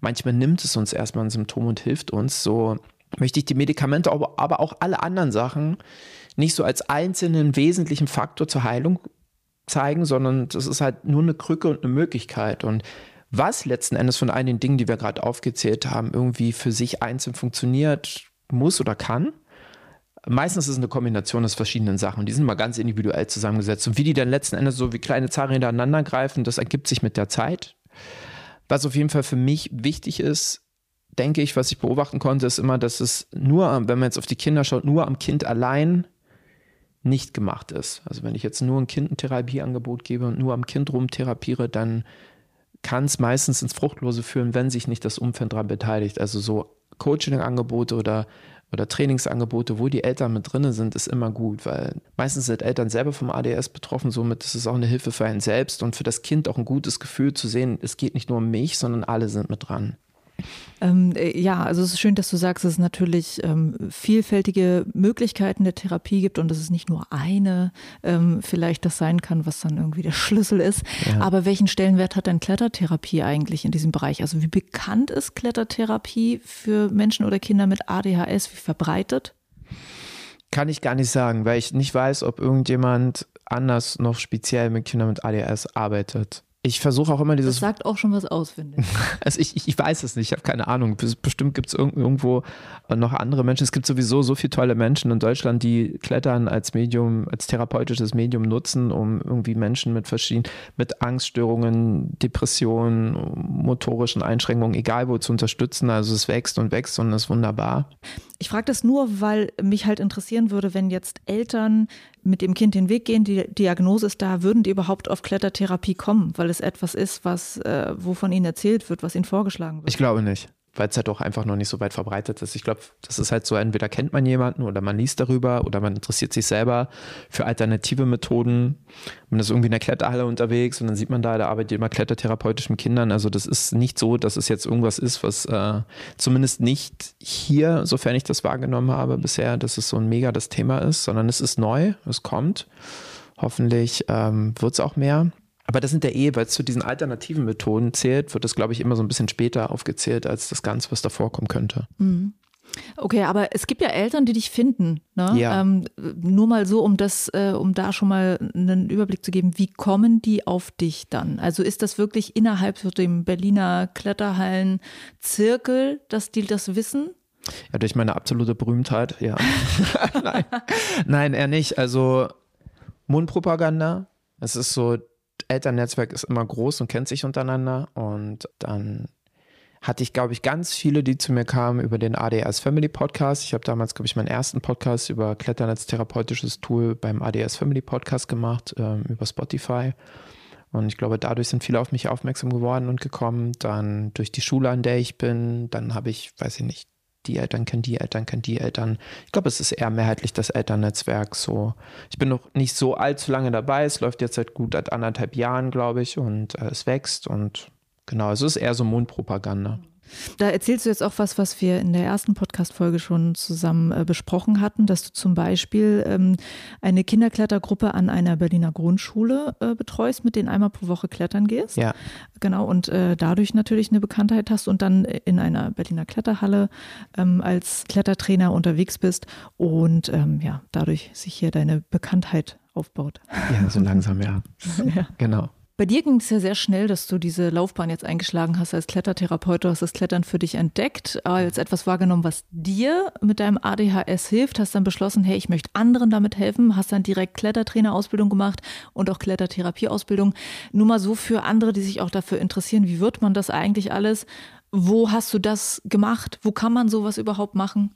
C: Manchmal nimmt es uns erstmal ein Symptom und hilft uns. So möchte ich die Medikamente, aber auch alle anderen Sachen nicht so als einzelnen wesentlichen Faktor zur Heilung zeigen, sondern das ist halt nur eine Krücke und eine Möglichkeit. Und was letzten Endes von einigen Dingen, die wir gerade aufgezählt haben, irgendwie für sich einzeln funktioniert, muss oder kann. Meistens ist es eine Kombination aus verschiedenen Sachen. Die sind mal ganz individuell zusammengesetzt. Und wie die dann letzten Endes so wie kleine Zahnräder aneinander greifen, das ergibt sich mit der Zeit. Was auf jeden Fall für mich wichtig ist, denke ich, was ich beobachten konnte, ist immer, dass es nur, wenn man jetzt auf die Kinder schaut, nur am Kind allein nicht gemacht ist. Also wenn ich jetzt nur ein Kind ein Therapieangebot gebe und nur am Kind rumtherapiere, dann kann es meistens ins Fruchtlose führen, wenn sich nicht das Umfeld daran beteiligt. Also so Coaching-Angebote oder, oder Trainingsangebote, wo die Eltern mit drin sind, ist immer gut, weil meistens sind Eltern selber vom ADS betroffen, somit ist es auch eine Hilfe für einen selbst und für das Kind auch ein gutes Gefühl zu sehen, es geht nicht nur um mich, sondern alle sind mit dran.
A: Ähm, äh, ja, also es ist schön, dass du sagst, dass es natürlich ähm, vielfältige Möglichkeiten der Therapie gibt und dass es nicht nur eine ähm, vielleicht das sein kann, was dann irgendwie der Schlüssel ist. Ja. Aber welchen Stellenwert hat denn Klettertherapie eigentlich in diesem Bereich? Also wie bekannt ist Klettertherapie für Menschen oder Kinder mit ADHS? Wie verbreitet?
C: Kann ich gar nicht sagen, weil ich nicht weiß, ob irgendjemand anders noch speziell mit Kindern mit ADHS arbeitet ich versuche auch immer dieses.
A: Das sagt auch schon was aus, finde ich.
C: also ich, ich, ich weiß es nicht, ich habe keine Ahnung. Bestimmt gibt es irgendwo noch andere Menschen. Es gibt sowieso so viele tolle Menschen in Deutschland, die Klettern als Medium, als therapeutisches Medium nutzen, um irgendwie Menschen mit verschiedenen, mit Angststörungen, Depressionen, motorischen Einschränkungen, egal wo zu unterstützen. Also es wächst und wächst und ist wunderbar.
A: Ich frage das nur, weil mich halt interessieren würde, wenn jetzt Eltern mit dem Kind den Weg gehen, die Diagnose ist da, würden die überhaupt auf Klettertherapie kommen, weil es etwas ist, was, äh, wovon ihnen erzählt wird, was ihnen vorgeschlagen wird?
C: Ich glaube nicht weil es halt auch einfach noch nicht so weit verbreitet ist. Ich glaube, das ist halt so, entweder kennt man jemanden oder man liest darüber oder man interessiert sich selber für alternative Methoden. Man ist irgendwie in der Kletterhalle unterwegs und dann sieht man da, da arbeitet jemand klettertherapeutisch mit Kindern. Also das ist nicht so, dass es jetzt irgendwas ist, was äh, zumindest nicht hier, sofern ich das wahrgenommen habe bisher, dass es so ein mega das Thema ist, sondern es ist neu, es kommt. Hoffentlich ähm, wird es auch mehr. Aber das sind ja eh, weil es zu diesen alternativen Methoden zählt, wird das, glaube ich, immer so ein bisschen später aufgezählt als das Ganze, was da vorkommen könnte.
A: Mhm. Okay, aber es gibt ja Eltern, die dich finden. Ne?
C: Ja.
A: Ähm, nur mal so, um das, äh, um da schon mal einen Überblick zu geben, wie kommen die auf dich dann? Also ist das wirklich innerhalb so dem Berliner Kletterhallen-Zirkel, dass die das wissen?
C: Ja, durch meine absolute Berühmtheit, ja. Nein. Nein, eher nicht. Also Mundpropaganda. Es ist so Elternnetzwerk ist immer groß und kennt sich untereinander. Und dann hatte ich, glaube ich, ganz viele, die zu mir kamen über den ADS Family Podcast. Ich habe damals, glaube ich, meinen ersten Podcast über Klettern als therapeutisches Tool beim ADS Family Podcast gemacht, ähm, über Spotify. Und ich glaube, dadurch sind viele auf mich aufmerksam geworden und gekommen. Dann durch die Schule, an der ich bin, dann habe ich, weiß ich nicht, die Eltern kennen die Eltern, kennen die Eltern. Ich glaube, es ist eher mehrheitlich das Elternnetzwerk so. Ich bin noch nicht so allzu lange dabei. Es läuft jetzt seit gut anderthalb Jahren, glaube ich, und äh, es wächst und genau, es ist eher so Mundpropaganda.
A: Da erzählst du jetzt auch was, was wir in der ersten Podcast-Folge schon zusammen äh, besprochen hatten, dass du zum Beispiel ähm, eine Kinderklettergruppe an einer Berliner Grundschule äh, betreust, mit denen einmal pro Woche klettern gehst.
C: Ja.
A: Genau, und äh, dadurch natürlich eine Bekanntheit hast und dann in einer Berliner Kletterhalle ähm, als Klettertrainer unterwegs bist und ähm, ja, dadurch sich hier deine Bekanntheit aufbaut.
C: Ja, so langsam, ja. ja. Genau.
A: Bei dir ging es ja sehr schnell, dass du diese Laufbahn jetzt eingeschlagen hast als Klettertherapeut. Du hast das Klettern für dich entdeckt, als etwas wahrgenommen, was dir mit deinem ADHS hilft. Hast dann beschlossen, hey, ich möchte anderen damit helfen. Hast dann direkt Klettertrainerausbildung gemacht und auch Klettertherapieausbildung. Nur mal so für andere, die sich auch dafür interessieren, wie wird man das eigentlich alles? Wo hast du das gemacht? Wo kann man sowas überhaupt machen?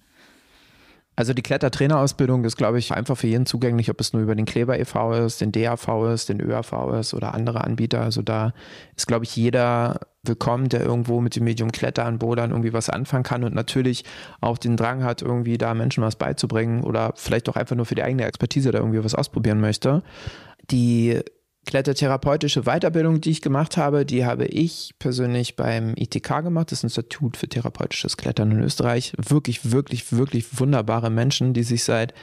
C: Also die Klettertrainerausbildung ist, glaube ich, einfach für jeden zugänglich, ob es nur über den Kleber e.V. ist, den DAV ist, den ÖAV ist oder andere Anbieter. Also da ist, glaube ich, jeder willkommen, der irgendwo mit dem Medium Klettern, Bodern irgendwie was anfangen kann und natürlich auch den Drang hat, irgendwie da Menschen was beizubringen oder vielleicht auch einfach nur für die eigene Expertise da irgendwie was ausprobieren möchte. Die Klettertherapeutische Weiterbildung, die ich gemacht habe, die habe ich persönlich beim ITK gemacht, das Institut für therapeutisches Klettern in Österreich. Wirklich, wirklich, wirklich wunderbare Menschen, die sich seit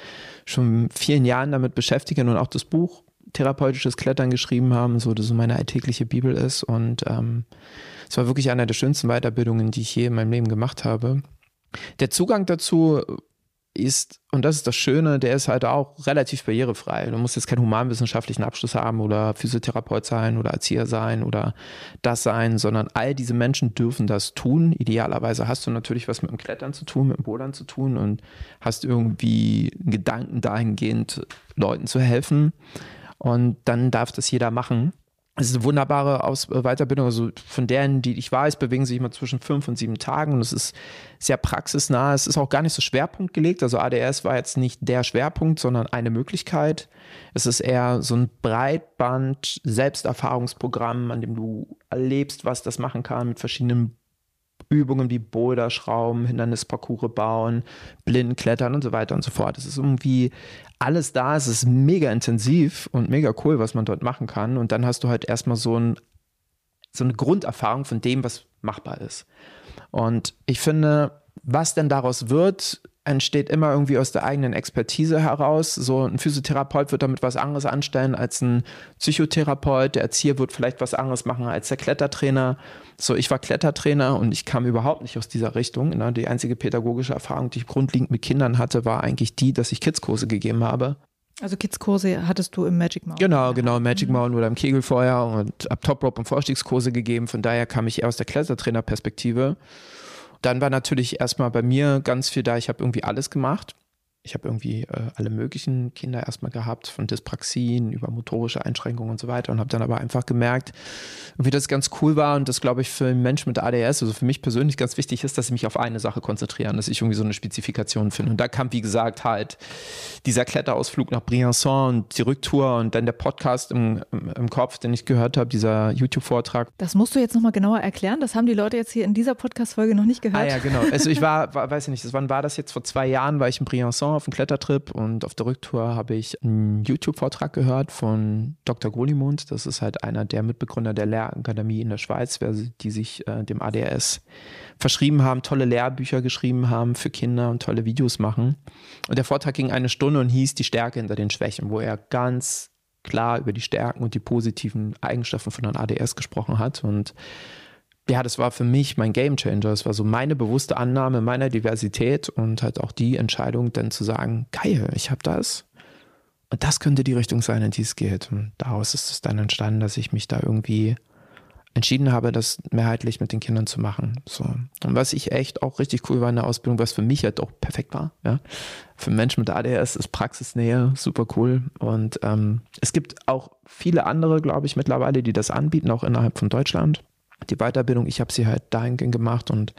C: schon vielen Jahren damit beschäftigen und auch das Buch Therapeutisches Klettern geschrieben haben, so dass so meine alltägliche Bibel ist. Und ähm, es war wirklich eine der schönsten Weiterbildungen, die ich je in meinem Leben gemacht habe. Der Zugang dazu ist, und das ist das Schöne, der ist halt auch relativ barrierefrei. Du musst jetzt keinen humanwissenschaftlichen Abschluss haben oder Physiotherapeut sein oder Erzieher sein oder das sein, sondern all diese Menschen dürfen das tun. Idealerweise hast du natürlich was mit dem Klettern zu tun, mit dem Bodern zu tun und hast irgendwie Gedanken dahingehend, Leuten zu helfen. Und dann darf das jeder machen. Es ist eine wunderbare Aus äh, Weiterbildung. Also von denen, die ich weiß, bewegen sich immer zwischen fünf und sieben Tagen und es ist sehr praxisnah. Es ist auch gar nicht so schwerpunktgelegt. Also ADS war jetzt nicht der Schwerpunkt, sondern eine Möglichkeit. Es ist eher so ein Breitband-Selbsterfahrungsprogramm, an dem du erlebst, was das machen kann mit verschiedenen Übungen wie Boulderschrauben, Hindernisparcours bauen, Blindenklettern und so weiter und so fort. Es ist irgendwie alles da, es ist mega intensiv und mega cool, was man dort machen kann. Und dann hast du halt erstmal so, ein, so eine Grunderfahrung von dem, was machbar ist. Und ich finde, was denn daraus wird, entsteht immer irgendwie aus der eigenen Expertise heraus. So ein Physiotherapeut wird damit was anderes anstellen als ein Psychotherapeut. Der Erzieher wird vielleicht was anderes machen als der Klettertrainer. So, ich war Klettertrainer und ich kam überhaupt nicht aus dieser Richtung. Ne? Die einzige pädagogische Erfahrung, die ich grundlegend mit Kindern hatte, war eigentlich die, dass ich Kidskurse gegeben habe.
A: Also Kidskurse hattest du im Magic Mountain?
C: Genau, genau, im Magic mhm. Mountain oder im Kegelfeuer und ab Top Rope und Vorstiegskurse gegeben. Von daher kam ich eher aus der Klettertrainerperspektive. Dann war natürlich erstmal bei mir ganz viel da. Ich habe irgendwie alles gemacht. Ich habe irgendwie äh, alle möglichen Kinder erstmal gehabt, von Dyspraxien über motorische Einschränkungen und so weiter und habe dann aber einfach gemerkt, wie das ganz cool war und das glaube ich für einen Menschen mit ADS, also für mich persönlich ganz wichtig ist, dass ich mich auf eine Sache konzentriere, dass ich irgendwie so eine Spezifikation finde. Und da kam, wie gesagt, halt dieser Kletterausflug nach Briançon und die Rücktour und dann der Podcast im, im, im Kopf, den ich gehört habe, dieser YouTube-Vortrag.
A: Das musst du jetzt nochmal genauer erklären. Das haben die Leute jetzt hier in dieser Podcast-Folge noch nicht gehört. Ah
C: ja, genau. Also ich war, war weiß ich nicht, wann war das jetzt? Vor zwei Jahren war ich in Briançon auf einem Klettertrip und auf der Rücktour habe ich einen YouTube-Vortrag gehört von Dr. Grolimund. Das ist halt einer der Mitbegründer der Lehrakademie in der Schweiz, die sich äh, dem ADS verschrieben haben, tolle Lehrbücher geschrieben haben für Kinder und tolle Videos machen. Und der Vortrag ging eine Stunde und hieß Die Stärke hinter den Schwächen, wo er ganz klar über die Stärken und die positiven Eigenschaften von einem ADS gesprochen hat. Und ja, das war für mich mein Game Changer. Es war so meine bewusste Annahme meiner Diversität und halt auch die Entscheidung, dann zu sagen, geil, ich habe das. Und das könnte die Richtung sein, in die es geht. Und daraus ist es dann entstanden, dass ich mich da irgendwie entschieden habe, das mehrheitlich mit den Kindern zu machen. So. Und was ich echt auch richtig cool war in der Ausbildung, was für mich halt auch perfekt war, ja. Für Menschen mit ADS ist Praxisnähe super cool. Und ähm, es gibt auch viele andere, glaube ich, mittlerweile, die das anbieten, auch innerhalb von Deutschland die Weiterbildung, ich habe sie halt dahingehend gemacht und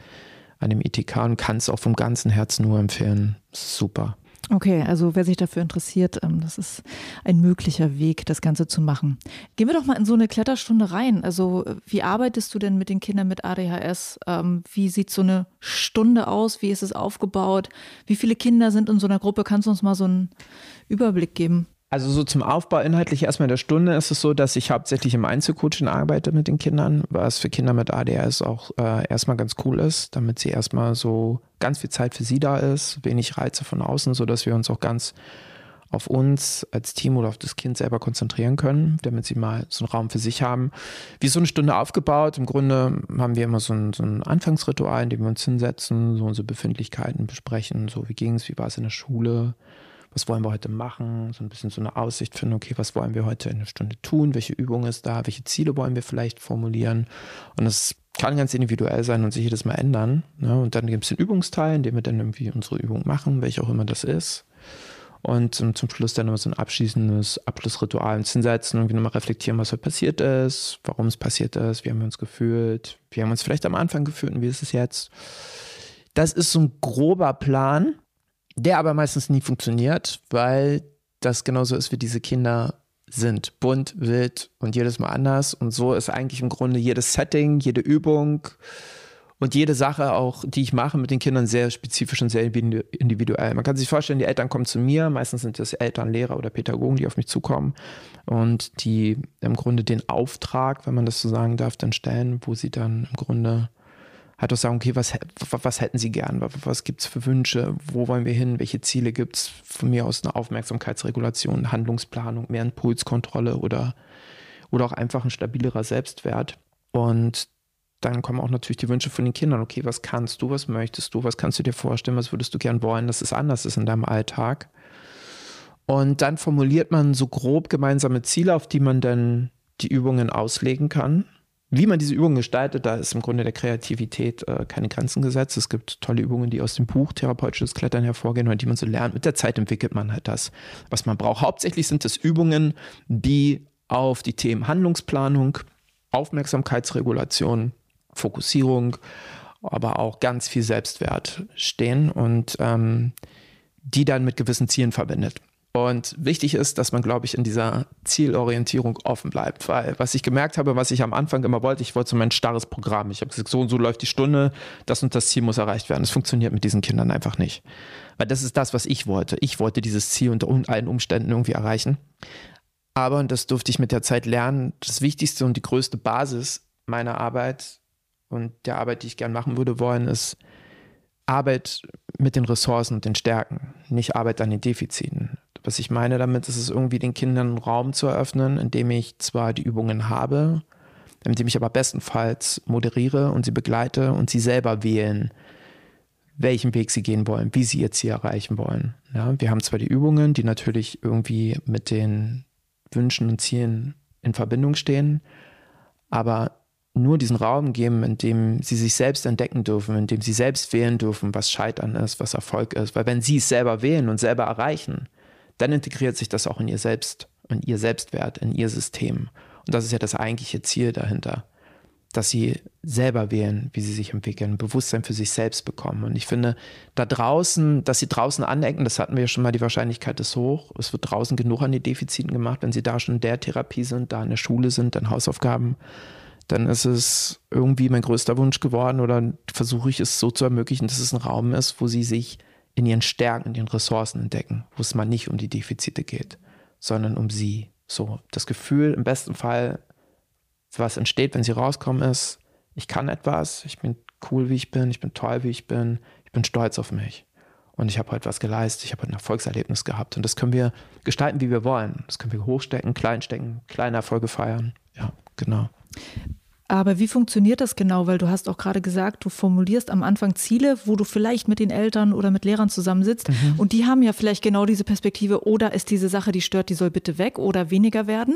C: an dem ITK und kann es auch vom ganzen Herzen nur empfehlen. Super.
A: Okay, also wer sich dafür interessiert, ähm, das ist ein möglicher Weg, das Ganze zu machen. Gehen wir doch mal in so eine Kletterstunde rein. Also wie arbeitest du denn mit den Kindern mit ADHS? Ähm, wie sieht so eine Stunde aus? Wie ist es aufgebaut? Wie viele Kinder sind in so einer Gruppe? Kannst du uns mal so einen Überblick geben?
C: Also so zum Aufbau inhaltlich erstmal der Stunde ist es so, dass ich hauptsächlich im Einzelcoaching arbeite mit den Kindern, was für Kinder mit ADHS auch äh, erstmal ganz cool ist, damit sie erstmal so ganz viel Zeit für sie da ist, wenig Reize von außen, sodass wir uns auch ganz auf uns als Team oder auf das Kind selber konzentrieren können, damit sie mal so einen Raum für sich haben. Wie so eine Stunde aufgebaut. Im Grunde haben wir immer so ein, so ein Anfangsritual, in dem wir uns hinsetzen, so unsere Befindlichkeiten besprechen, so wie ging es, wie war es in der Schule, was wollen wir heute machen, so ein bisschen so eine Aussicht finden, okay, was wollen wir heute in einer Stunde tun, welche Übung ist da, welche Ziele wollen wir vielleicht formulieren. Und das kann ganz individuell sein und sich jedes Mal ändern. Ne? Und dann gibt es den Übungsteil, in dem wir dann irgendwie unsere Übung machen, welche auch immer das ist. Und um, zum Schluss dann immer so ein abschließendes Abschlussritual uns hinsetzen und irgendwie nochmal reflektieren, was heute passiert ist, warum es passiert ist, wie haben wir uns gefühlt, wie haben wir uns vielleicht am Anfang gefühlt und wie ist es jetzt. Das ist so ein grober Plan, der aber meistens nie funktioniert, weil das genauso ist, wie diese Kinder sind. Bunt, wild und jedes Mal anders. Und so ist eigentlich im Grunde jedes Setting, jede Übung und jede Sache auch, die ich mache mit den Kindern, sehr spezifisch und sehr individuell. Man kann sich vorstellen, die Eltern kommen zu mir, meistens sind das Eltern, Lehrer oder Pädagogen, die auf mich zukommen und die im Grunde den Auftrag, wenn man das so sagen darf, dann stellen, wo sie dann im Grunde halt auch sagen, okay, was, was hätten Sie gern? Was, was gibt es für Wünsche? Wo wollen wir hin? Welche Ziele gibt es? Von mir aus eine Aufmerksamkeitsregulation, Handlungsplanung, mehr Impulskontrolle oder, oder auch einfach ein stabilerer Selbstwert. Und dann kommen auch natürlich die Wünsche von den Kindern. Okay, was kannst du? Was möchtest du? Was kannst du dir vorstellen? Was würdest du gern wollen, dass es anders ist in deinem Alltag? Und dann formuliert man so grob gemeinsame Ziele, auf die man dann die Übungen auslegen kann. Wie man diese Übungen gestaltet, da ist im Grunde der Kreativität äh, keine Grenzen gesetzt. Es gibt tolle Übungen, die aus dem Buch Therapeutisches Klettern hervorgehen oder die man so lernt. Mit der Zeit entwickelt man halt das, was man braucht. Hauptsächlich sind es Übungen, die auf die Themen Handlungsplanung, Aufmerksamkeitsregulation, Fokussierung, aber auch ganz viel Selbstwert stehen und ähm, die dann mit gewissen Zielen verbindet. Und wichtig ist, dass man, glaube ich, in dieser Zielorientierung offen bleibt. Weil was ich gemerkt habe, was ich am Anfang immer wollte, ich wollte so mein starres Programm. Ich habe gesagt, so und so läuft die Stunde, das und das Ziel muss erreicht werden. Das funktioniert mit diesen Kindern einfach nicht. Weil das ist das, was ich wollte. Ich wollte dieses Ziel unter allen Umständen irgendwie erreichen. Aber, und das durfte ich mit der Zeit lernen, das Wichtigste und die größte Basis meiner Arbeit und der Arbeit, die ich gern machen würde wollen, ist Arbeit mit den Ressourcen und den Stärken, nicht Arbeit an den Defiziten. Was ich meine damit, ist es irgendwie den Kindern einen Raum zu eröffnen, in dem ich zwar die Übungen habe, in dem ich aber bestenfalls moderiere und sie begleite und sie selber wählen, welchen Weg sie gehen wollen, wie sie ihr Ziel erreichen wollen. Ja, wir haben zwar die Übungen, die natürlich irgendwie mit den Wünschen und Zielen in Verbindung stehen, aber nur diesen Raum geben, in dem sie sich selbst entdecken dürfen, in dem sie selbst wählen dürfen, was Scheitern ist, was Erfolg ist. Weil wenn sie es selber wählen und selber erreichen, dann integriert sich das auch in ihr Selbst, in ihr Selbstwert, in ihr System. Und das ist ja das eigentliche Ziel dahinter, dass sie selber wählen, wie sie sich entwickeln, Bewusstsein für sich selbst bekommen. Und ich finde, da draußen, dass sie draußen anecken, das hatten wir ja schon mal, die Wahrscheinlichkeit ist hoch. Es wird draußen genug an die Defiziten gemacht, wenn sie da schon in der Therapie sind, da in der Schule sind, dann Hausaufgaben dann ist es irgendwie mein größter Wunsch geworden oder versuche ich es so zu ermöglichen, dass es ein Raum ist, wo sie sich in ihren Stärken, in ihren Ressourcen entdecken, wo es mal nicht um die Defizite geht, sondern um sie. So, das Gefühl im besten Fall, was entsteht, wenn sie rauskommen, ist, ich kann etwas, ich bin cool, wie ich bin, ich bin toll, wie ich bin, ich bin stolz auf mich. Und ich habe heute was geleistet, ich habe heute ein Erfolgserlebnis gehabt. Und das können wir gestalten, wie wir wollen. Das können wir hochstecken, kleinstecken, kleine Erfolge feiern. Ja, genau.
A: Aber wie funktioniert das genau? Weil du hast auch gerade gesagt, du formulierst am Anfang Ziele, wo du vielleicht mit den Eltern oder mit Lehrern zusammensitzt. Mhm. Und die haben ja vielleicht genau diese Perspektive, oder ist diese Sache, die stört, die soll bitte weg oder weniger werden.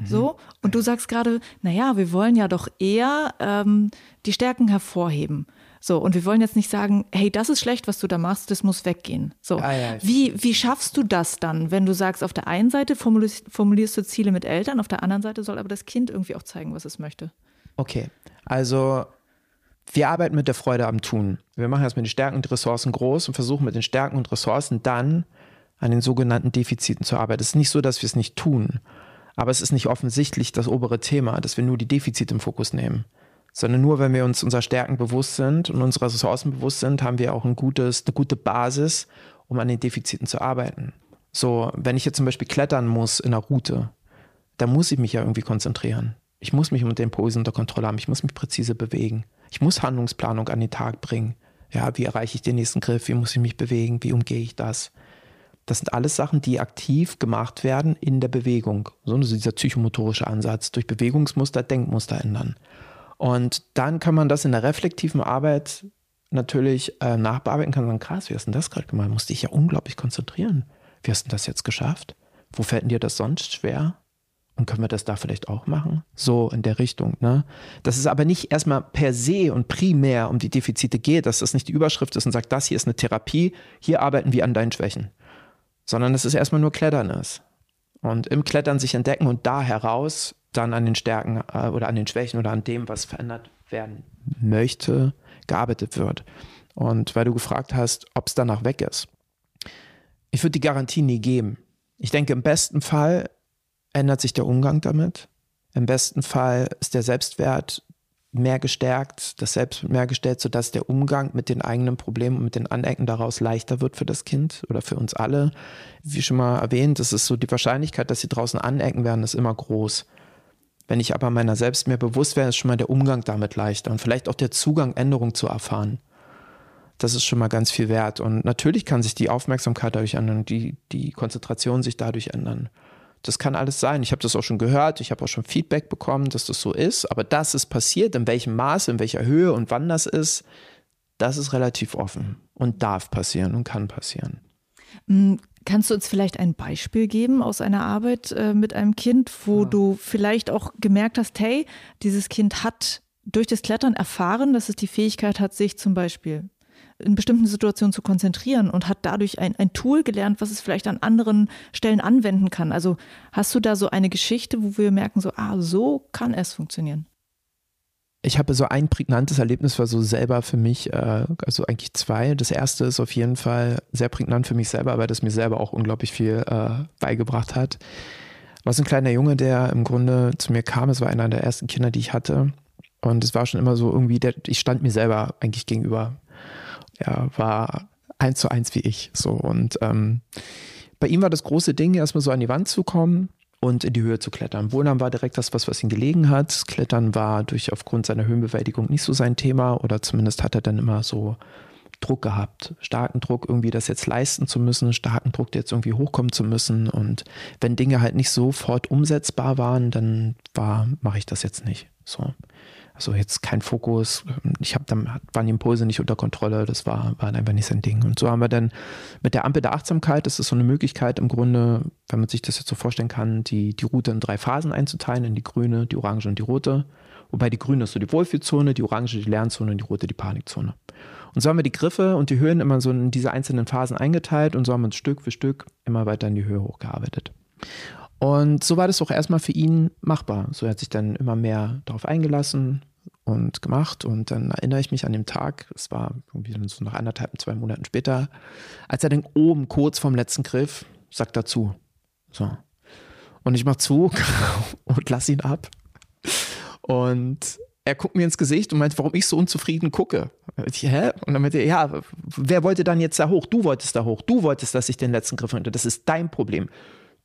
A: Mhm. So. Und du sagst gerade, naja, wir wollen ja doch eher ähm, die Stärken hervorheben. So, und wir wollen jetzt nicht sagen, hey, das ist schlecht, was du da machst, das muss weggehen. So, ah, ja, wie, wie schaffst du das dann, wenn du sagst, auf der einen Seite formulierst, formulierst du Ziele mit Eltern, auf der anderen Seite soll aber das Kind irgendwie auch zeigen, was es möchte?
C: Okay, also wir arbeiten mit der Freude am Tun. Wir machen erstmal die Stärken und die Ressourcen groß und versuchen mit den Stärken und Ressourcen dann an den sogenannten Defiziten zu arbeiten. Es ist nicht so, dass wir es nicht tun, aber es ist nicht offensichtlich das obere Thema, dass wir nur die Defizite im Fokus nehmen. Sondern nur, wenn wir uns unserer Stärken bewusst sind und unserer Ressourcen bewusst sind, haben wir auch ein gutes, eine gute Basis, um an den Defiziten zu arbeiten. So, wenn ich jetzt zum Beispiel klettern muss in einer Route, dann muss ich mich ja irgendwie konzentrieren. Ich muss mich mit den Posen unter Kontrolle haben. Ich muss mich präzise bewegen. Ich muss Handlungsplanung an den Tag bringen. Ja, wie erreiche ich den nächsten Griff? Wie muss ich mich bewegen? Wie umgehe ich das? Das sind alles Sachen, die aktiv gemacht werden in der Bewegung. So also dieser psychomotorische Ansatz. Durch Bewegungsmuster, Denkmuster ändern. Und dann kann man das in der reflektiven Arbeit natürlich äh, nachbearbeiten, kann sagen, krass, wie hast denn das gerade gemacht? Musste ich ja unglaublich konzentrieren. Wie hast du das jetzt geschafft? Wo fällt denn dir das sonst schwer? Und können wir das da vielleicht auch machen? So in der Richtung. Ne? Dass es aber nicht erstmal per se und primär um die Defizite geht, dass das nicht die Überschrift ist und sagt, das hier ist eine Therapie, hier arbeiten wir an deinen Schwächen. Sondern dass es erstmal nur Klettern ist. Und im Klettern sich entdecken und da heraus dann an den Stärken äh, oder an den Schwächen oder an dem, was verändert werden möchte, gearbeitet wird. Und weil du gefragt hast, ob es danach weg ist. Ich würde die Garantie nie geben. Ich denke, im besten Fall ändert sich der Umgang damit. Im besten Fall ist der Selbstwert mehr gestärkt, das Selbstwert mehr gestellt, sodass der Umgang mit den eigenen Problemen und mit den Anecken daraus leichter wird für das Kind oder für uns alle. Wie schon mal erwähnt, das ist so die Wahrscheinlichkeit, dass sie draußen anecken werden, ist immer groß. Wenn ich aber meiner selbst mehr bewusst wäre, ist schon mal der Umgang damit leichter und vielleicht auch der Zugang, Änderungen zu erfahren. Das ist schon mal ganz viel wert. Und natürlich kann sich die Aufmerksamkeit dadurch ändern, die, die Konzentration sich dadurch ändern. Das kann alles sein. Ich habe das auch schon gehört, ich habe auch schon Feedback bekommen, dass das so ist. Aber dass es passiert, in welchem Maße, in welcher Höhe und wann das ist, das ist relativ offen und darf passieren und kann passieren.
A: Mm, kannst du uns vielleicht ein Beispiel geben aus einer Arbeit äh, mit einem Kind, wo ja. du vielleicht auch gemerkt hast, hey, dieses Kind hat durch das Klettern erfahren, dass es die Fähigkeit hat, sich zum Beispiel in bestimmten Situationen zu konzentrieren und hat dadurch ein, ein Tool gelernt, was es vielleicht an anderen Stellen anwenden kann. Also hast du da so eine Geschichte, wo wir merken, so, ah, so kann es funktionieren?
C: Ich habe so ein prägnantes Erlebnis, war so selber für mich, äh, also eigentlich zwei. Das erste ist auf jeden Fall sehr prägnant für mich selber, weil das mir selber auch unglaublich viel äh, beigebracht hat. War so ein kleiner Junge, der im Grunde zu mir kam. Es war einer der ersten Kinder, die ich hatte. Und es war schon immer so irgendwie, der, ich stand mir selber eigentlich gegenüber er war eins zu eins wie ich. So und ähm, bei ihm war das große Ding, erstmal so an die Wand zu kommen und in die Höhe zu klettern. Wohnern war direkt das, was, was ihm gelegen hat. Klettern war durch aufgrund seiner Höhenbewältigung nicht so sein Thema oder zumindest hat er dann immer so Druck gehabt, starken Druck, irgendwie das jetzt leisten zu müssen, starken Druck, jetzt irgendwie hochkommen zu müssen. Und wenn Dinge halt nicht sofort umsetzbar waren, dann war, mache ich das jetzt nicht. So. Also jetzt kein Fokus. Ich habe dann waren die Impulse nicht unter Kontrolle. Das war, war einfach nicht sein Ding. Und so haben wir dann mit der Ampel der Achtsamkeit, das ist so eine Möglichkeit im Grunde, wenn man sich das jetzt so vorstellen kann, die, die Route in drei Phasen einzuteilen, in die grüne, die orange und die rote. Wobei die grüne ist so die Wohlfühlzone, die orange die Lernzone und die rote die Panikzone. Und so haben wir die Griffe und die Höhen immer so in diese einzelnen Phasen eingeteilt und so haben wir uns Stück für Stück immer weiter in die Höhe hochgearbeitet. Und so war das auch erstmal für ihn machbar. So hat sich dann immer mehr darauf eingelassen, und gemacht. Und dann erinnere ich mich an den Tag, es war irgendwie so nach anderthalb, zwei Monaten später, als er dann oben kurz vorm letzten Griff sagt dazu. So. Und ich mache zu und lass ihn ab. Und er guckt mir ins Gesicht und meint, warum ich so unzufrieden gucke. Ich, hä? Und dann meinte er, ja, wer wollte dann jetzt da hoch? Du wolltest da hoch. Du wolltest, dass ich den letzten Griff hatte. Das ist dein Problem.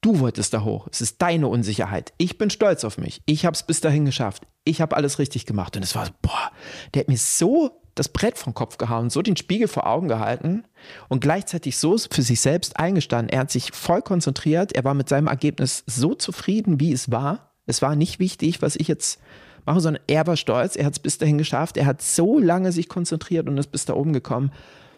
C: Du wolltest da hoch. Es ist deine Unsicherheit. Ich bin stolz auf mich. Ich habe es bis dahin geschafft. Ich habe alles richtig gemacht. Und es war, boah, der hat mir so das Brett vom Kopf gehauen, so den Spiegel vor Augen gehalten und gleichzeitig so für sich selbst eingestanden. Er hat sich voll konzentriert. Er war mit seinem Ergebnis so zufrieden, wie es war. Es war nicht wichtig, was ich jetzt mache, sondern er war stolz. Er hat es bis dahin geschafft. Er hat so lange sich konzentriert und ist bis da oben gekommen.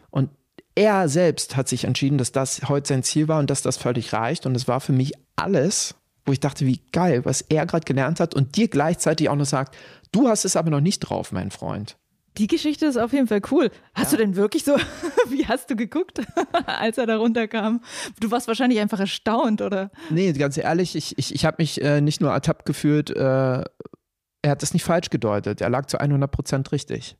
C: Und er selbst hat sich entschieden, dass das heute sein Ziel war und dass das völlig reicht. Und es war für mich alles, wo ich dachte, wie geil, was er gerade gelernt hat und dir gleichzeitig auch noch sagt, du hast es aber noch nicht drauf, mein Freund.
A: Die Geschichte ist auf jeden Fall cool. Hast ja. du denn wirklich so, wie hast du geguckt, als er da runterkam? Du warst wahrscheinlich einfach erstaunt, oder?
C: Nee, ganz ehrlich, ich, ich, ich habe mich äh, nicht nur ertappt gefühlt, äh, er hat es nicht falsch gedeutet. Er lag zu 100 Prozent richtig.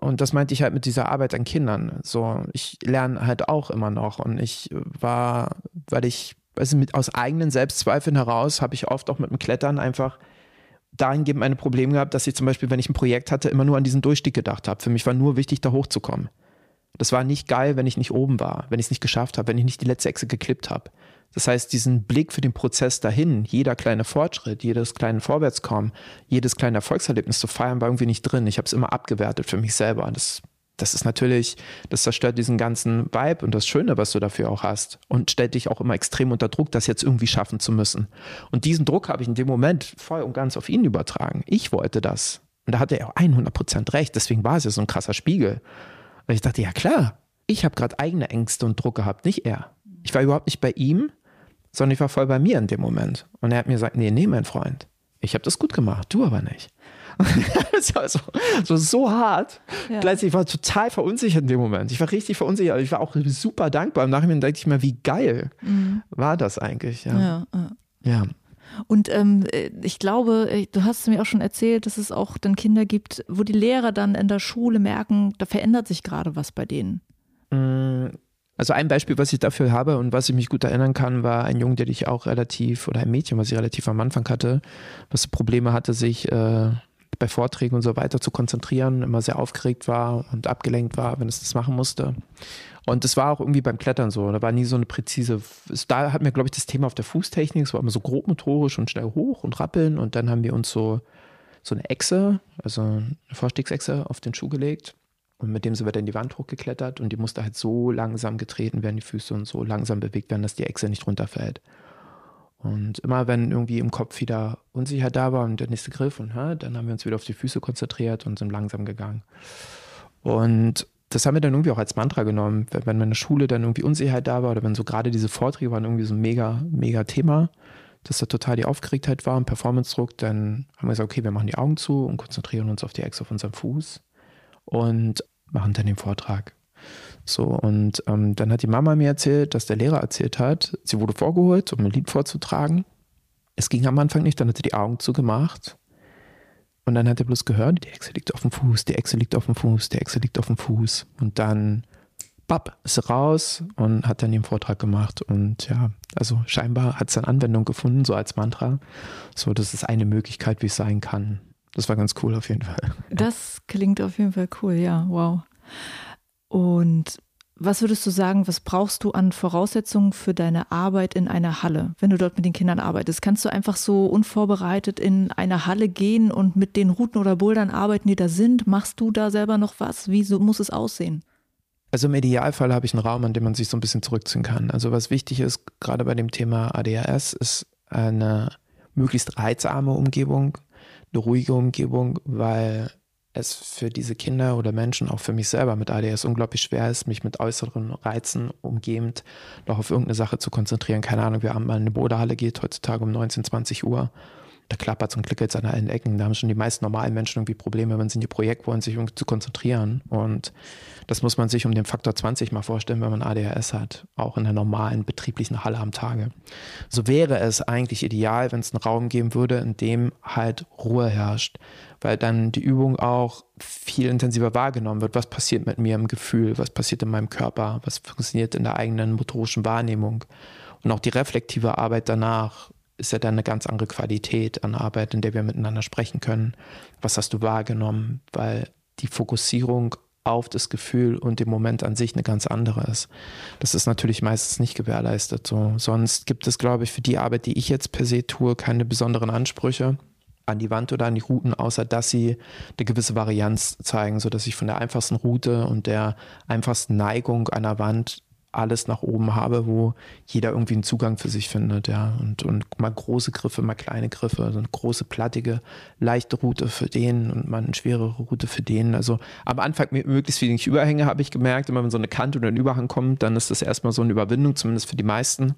C: Und das meinte ich halt mit dieser Arbeit an Kindern. So, ich lerne halt auch immer noch. Und ich war, weil ich, also mit, aus eigenen Selbstzweifeln heraus, habe ich oft auch mit dem Klettern einfach dahingehend meine Probleme gehabt, dass ich zum Beispiel, wenn ich ein Projekt hatte, immer nur an diesen Durchstieg gedacht habe. Für mich war nur wichtig, da hochzukommen. Das war nicht geil, wenn ich nicht oben war, wenn ich es nicht geschafft habe, wenn ich nicht die letzte Echse geklippt habe. Das heißt, diesen Blick für den Prozess dahin, jeder kleine Fortschritt, jedes kleine Vorwärtskommen, jedes kleine Erfolgserlebnis zu feiern, war irgendwie nicht drin. Ich habe es immer abgewertet für mich selber. Das, das ist natürlich, das zerstört diesen ganzen Vibe und das Schöne, was du dafür auch hast. Und stellt dich auch immer extrem unter Druck, das jetzt irgendwie schaffen zu müssen. Und diesen Druck habe ich in dem Moment voll und ganz auf ihn übertragen. Ich wollte das. Und da hatte er auch 100% recht. Deswegen war es ja so ein krasser Spiegel. Und ich dachte, ja klar, ich habe gerade eigene Ängste und Druck gehabt, nicht er. Ich war überhaupt nicht bei ihm, sondern ich war voll bei mir in dem Moment. Und er hat mir gesagt, nee, nee, mein Freund, ich habe das gut gemacht, du aber nicht. das war so, so, so hart. Ja. Gleichzeitig war total verunsichert in dem Moment. Ich war richtig verunsichert. Ich war auch super dankbar. Im Nachhinein dachte ich mir, wie geil mhm. war das eigentlich. Ja. ja, ja.
A: ja. Und ähm, ich glaube, äh, du hast mir auch schon erzählt, dass es auch dann Kinder gibt, wo die Lehrer dann in der Schule merken, da verändert sich gerade was bei denen.
C: Also ein Beispiel, was ich dafür habe und was ich mich gut erinnern kann, war ein Junge, der ich auch relativ, oder ein Mädchen, was ich relativ am Anfang hatte, was Probleme hatte, sich äh, bei Vorträgen und so weiter zu konzentrieren, immer sehr aufgeregt war und abgelenkt war, wenn es das machen musste. Und das war auch irgendwie beim Klettern so. Da war nie so eine präzise. Da hatten wir, glaube ich, das Thema auf der Fußtechnik. Es war immer so grobmotorisch und schnell hoch und rappeln. Und dann haben wir uns so, so eine Echse, also eine Vorstiegsechse auf den Schuh gelegt. Und mit dem sind wir dann die Wand hochgeklettert und die musste halt so langsam getreten werden, die Füße und so langsam bewegt werden, dass die Echse nicht runterfällt. Und immer wenn irgendwie im Kopf wieder Unsicherheit da war und der nächste Griff und dann haben wir uns wieder auf die Füße konzentriert und sind langsam gegangen. Und das haben wir dann irgendwie auch als Mantra genommen, wenn, wenn in der Schule dann irgendwie Unsicherheit da war oder wenn so gerade diese Vorträge waren irgendwie so ein mega, mega Thema, dass da total die Aufgeregtheit war und Performance-Druck, dann haben wir gesagt, okay, wir machen die Augen zu und konzentrieren uns auf die Echse auf unserem Fuß und machen dann den Vortrag. So, und ähm, dann hat die Mama mir erzählt, dass der Lehrer erzählt hat, sie wurde vorgeholt, um ein Lied vorzutragen. Es ging am Anfang nicht, dann hat sie die Augen zugemacht. Und dann hat er bloß gehört, die Echse liegt auf dem Fuß, die Echse liegt auf dem Fuß, die Echse liegt auf dem Fuß. Und dann, bapp, ist er raus und hat dann den Vortrag gemacht. Und ja, also scheinbar hat es dann Anwendung gefunden, so als Mantra. So, das ist eine Möglichkeit, wie es sein kann. Das war ganz cool auf jeden Fall.
A: Das klingt auf jeden Fall cool, ja, wow. Und was würdest du sagen, was brauchst du an Voraussetzungen für deine Arbeit in einer Halle, wenn du dort mit den Kindern arbeitest? Kannst du einfach so unvorbereitet in eine Halle gehen und mit den Routen oder Bouldern arbeiten, die da sind? Machst du da selber noch was? Wie so muss es aussehen?
C: Also im Idealfall habe ich einen Raum, an dem man sich so ein bisschen zurückziehen kann. Also was wichtig ist, gerade bei dem Thema ADHS, ist eine möglichst reizarme Umgebung, eine ruhige Umgebung, weil es für diese Kinder oder Menschen, auch für mich selber mit ADS unglaublich schwer ist, mich mit äußeren Reizen umgebend noch auf irgendeine Sache zu konzentrieren. Keine Ahnung, wir haben mal in eine Bodehalle geht heutzutage um 19, 20 Uhr. Da klappert und klickert es an allen Ecken. Da haben schon die meisten normalen Menschen irgendwie Probleme, wenn sie in ihr Projekt wollen, sich irgendwie zu konzentrieren. Und das muss man sich um den Faktor 20 mal vorstellen, wenn man ADHS hat, auch in der normalen betrieblichen Halle am Tage. So wäre es eigentlich ideal, wenn es einen Raum geben würde, in dem halt Ruhe herrscht, weil dann die Übung auch viel intensiver wahrgenommen wird. Was passiert mit mir im Gefühl? Was passiert in meinem Körper? Was funktioniert in der eigenen motorischen Wahrnehmung? Und auch die reflektive Arbeit danach ist ja dann eine ganz andere Qualität an Arbeit, in der wir miteinander sprechen können. Was hast du wahrgenommen? Weil die Fokussierung auf das Gefühl und den Moment an sich eine ganz andere ist. Das ist natürlich meistens nicht gewährleistet. So. Sonst gibt es, glaube ich, für die Arbeit, die ich jetzt per se tue, keine besonderen Ansprüche an die Wand oder an die Routen, außer dass sie eine gewisse Varianz zeigen, sodass ich von der einfachsten Route und der einfachsten Neigung einer Wand alles nach oben habe, wo jeder irgendwie einen Zugang für sich findet, ja. Und, und mal große Griffe, mal kleine Griffe, also eine große, plattige, leichte Route für den und mal eine schwerere Route für den. Also am Anfang möglichst wenig Überhänge, habe ich gemerkt. Immer wenn so eine Kante oder ein Überhang kommt, dann ist das erstmal so eine Überwindung, zumindest für die meisten.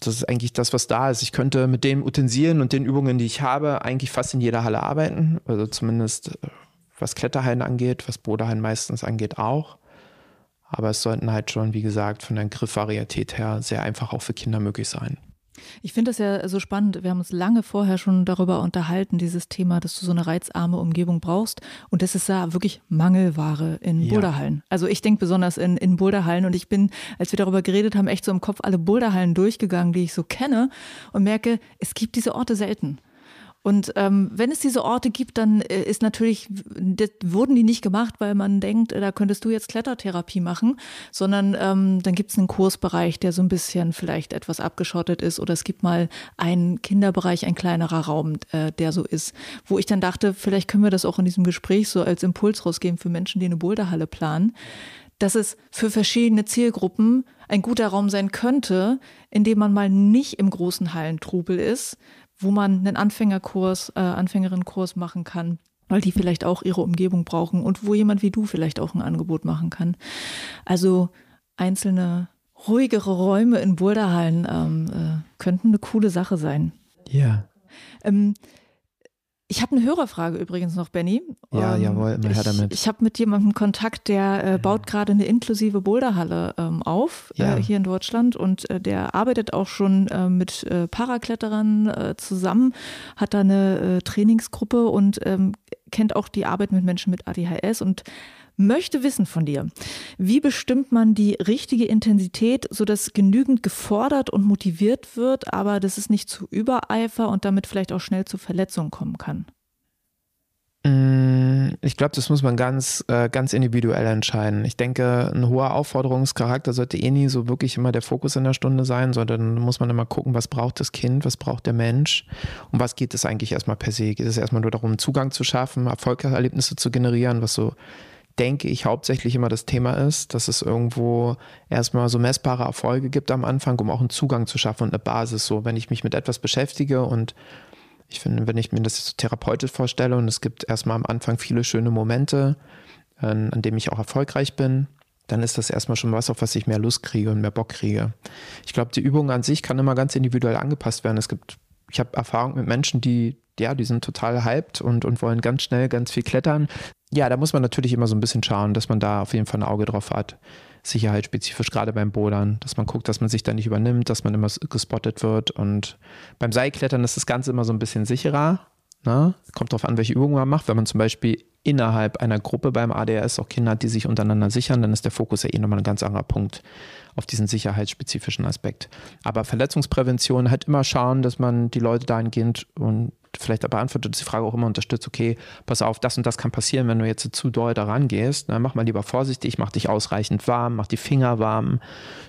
C: Das ist eigentlich das, was da ist. Ich könnte mit den Utensilien und den Übungen, die ich habe, eigentlich fast in jeder Halle arbeiten. Also zumindest äh, was Kletterhallen angeht, was Bodehallen meistens angeht auch. Aber es sollten halt schon, wie gesagt, von der Griffvarietät her sehr einfach auch für Kinder möglich sein.
A: Ich finde das ja so spannend. Wir haben uns lange vorher schon darüber unterhalten, dieses Thema, dass du so eine reizarme Umgebung brauchst. Und das ist ja wirklich Mangelware in ja. Boulderhallen. Also ich denke besonders in, in Boulderhallen. Und ich bin, als wir darüber geredet haben, echt so im Kopf alle Boulderhallen durchgegangen, die ich so kenne und merke, es gibt diese Orte selten. Und ähm, wenn es diese Orte gibt, dann äh, ist natürlich, das wurden die nicht gemacht, weil man denkt, äh, da könntest du jetzt Klettertherapie machen, sondern ähm, dann gibt es einen Kursbereich, der so ein bisschen vielleicht etwas abgeschottet ist. Oder es gibt mal einen Kinderbereich, ein kleinerer Raum, äh, der so ist, wo ich dann dachte, vielleicht können wir das auch in diesem Gespräch so als Impuls rausgeben für Menschen, die eine Boulderhalle planen, dass es für verschiedene Zielgruppen ein guter Raum sein könnte, in dem man mal nicht im großen Hallentrubel ist, wo man einen Anfängerkurs, äh, Anfängerinnenkurs machen kann, weil die vielleicht auch ihre Umgebung brauchen und wo jemand wie du vielleicht auch ein Angebot machen kann. Also einzelne ruhigere Räume in Boulderhallen ähm, äh, könnten eine coole Sache sein.
C: Ja.
A: Ähm, ich habe eine Hörerfrage übrigens noch, Benny.
C: Ja, ähm, jawohl, immer her damit.
A: Ich, habe mit jemandem Kontakt, der äh, baut gerade eine inklusive Boulderhalle ähm, auf äh, ja. äh, hier in Deutschland und äh, der arbeitet auch schon äh, mit äh, Parakletterern zusammen, hat da eine Trainingsgruppe und ähm, kennt auch die Arbeit mit Menschen mit ADHS und möchte wissen von dir, wie bestimmt man die richtige Intensität, sodass genügend gefordert und motiviert wird, aber dass es nicht zu Übereifer und damit vielleicht auch schnell zu Verletzungen kommen kann?
C: Mm, ich glaube, das muss man ganz, äh, ganz individuell entscheiden. Ich denke, ein hoher Aufforderungscharakter sollte eh nie so wirklich immer der Fokus in der Stunde sein, sondern muss man immer gucken, was braucht das Kind, was braucht der Mensch und was geht es eigentlich erstmal per se. Geht es erstmal nur darum, Zugang zu schaffen, Erfolgserlebnisse zu generieren, was so denke ich, hauptsächlich immer das Thema ist, dass es irgendwo erstmal so messbare Erfolge gibt am Anfang, um auch einen Zugang zu schaffen und eine Basis. So, wenn ich mich mit etwas beschäftige und ich finde, wenn ich mir das so therapeutisch vorstelle und es gibt erstmal am Anfang viele schöne Momente, an, an denen ich auch erfolgreich bin, dann ist das erstmal schon was, auf was ich mehr Lust kriege und mehr Bock kriege. Ich glaube, die Übung an sich kann immer ganz individuell angepasst werden. Es gibt, ich habe Erfahrung mit Menschen, die, ja, die sind total hyped und, und wollen ganz schnell ganz viel klettern ja, da muss man natürlich immer so ein bisschen schauen, dass man da auf jeden Fall ein Auge drauf hat. Sicherheitsspezifisch, gerade beim Bodern, dass man guckt, dass man sich da nicht übernimmt, dass man immer gespottet wird. Und beim Seilklettern ist das Ganze immer so ein bisschen sicherer. Ne? Kommt darauf an, welche Übungen man macht. Wenn man zum Beispiel innerhalb einer Gruppe beim ADS auch Kinder hat, die sich untereinander sichern, dann ist der Fokus ja eh nochmal ein ganz anderer Punkt auf diesen sicherheitsspezifischen Aspekt. Aber Verletzungsprävention halt immer schauen, dass man die Leute dahingehend und vielleicht beantwortet die Frage auch immer unterstützt, okay, pass auf, das und das kann passieren, wenn du jetzt zu doll daran gehst. Ne? Mach mal lieber vorsichtig, mach dich ausreichend warm, mach die Finger warm,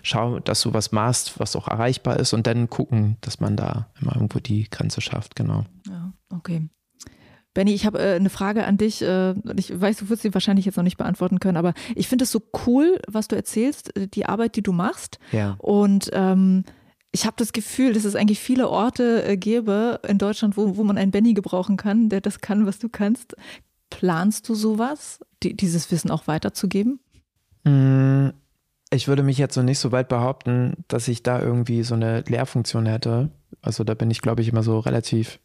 C: schau, dass du was machst, was auch erreichbar ist und dann gucken, dass man da immer irgendwo die Grenze schafft, genau.
A: Ja, okay. Benny, ich habe äh, eine Frage an dich. Äh, ich weiß, du wirst sie wahrscheinlich jetzt noch nicht beantworten können, aber ich finde es so cool, was du erzählst, äh, die Arbeit, die du machst.
C: Ja.
A: Und ähm, ich habe das Gefühl, dass es eigentlich viele Orte äh, gäbe in Deutschland, wo, wo man einen Benny gebrauchen kann, der das kann, was du kannst. Planst du sowas, die, dieses Wissen auch weiterzugeben?
C: Mm, ich würde mich jetzt noch nicht so weit behaupten, dass ich da irgendwie so eine Lehrfunktion hätte. Also da bin ich, glaube ich, immer so relativ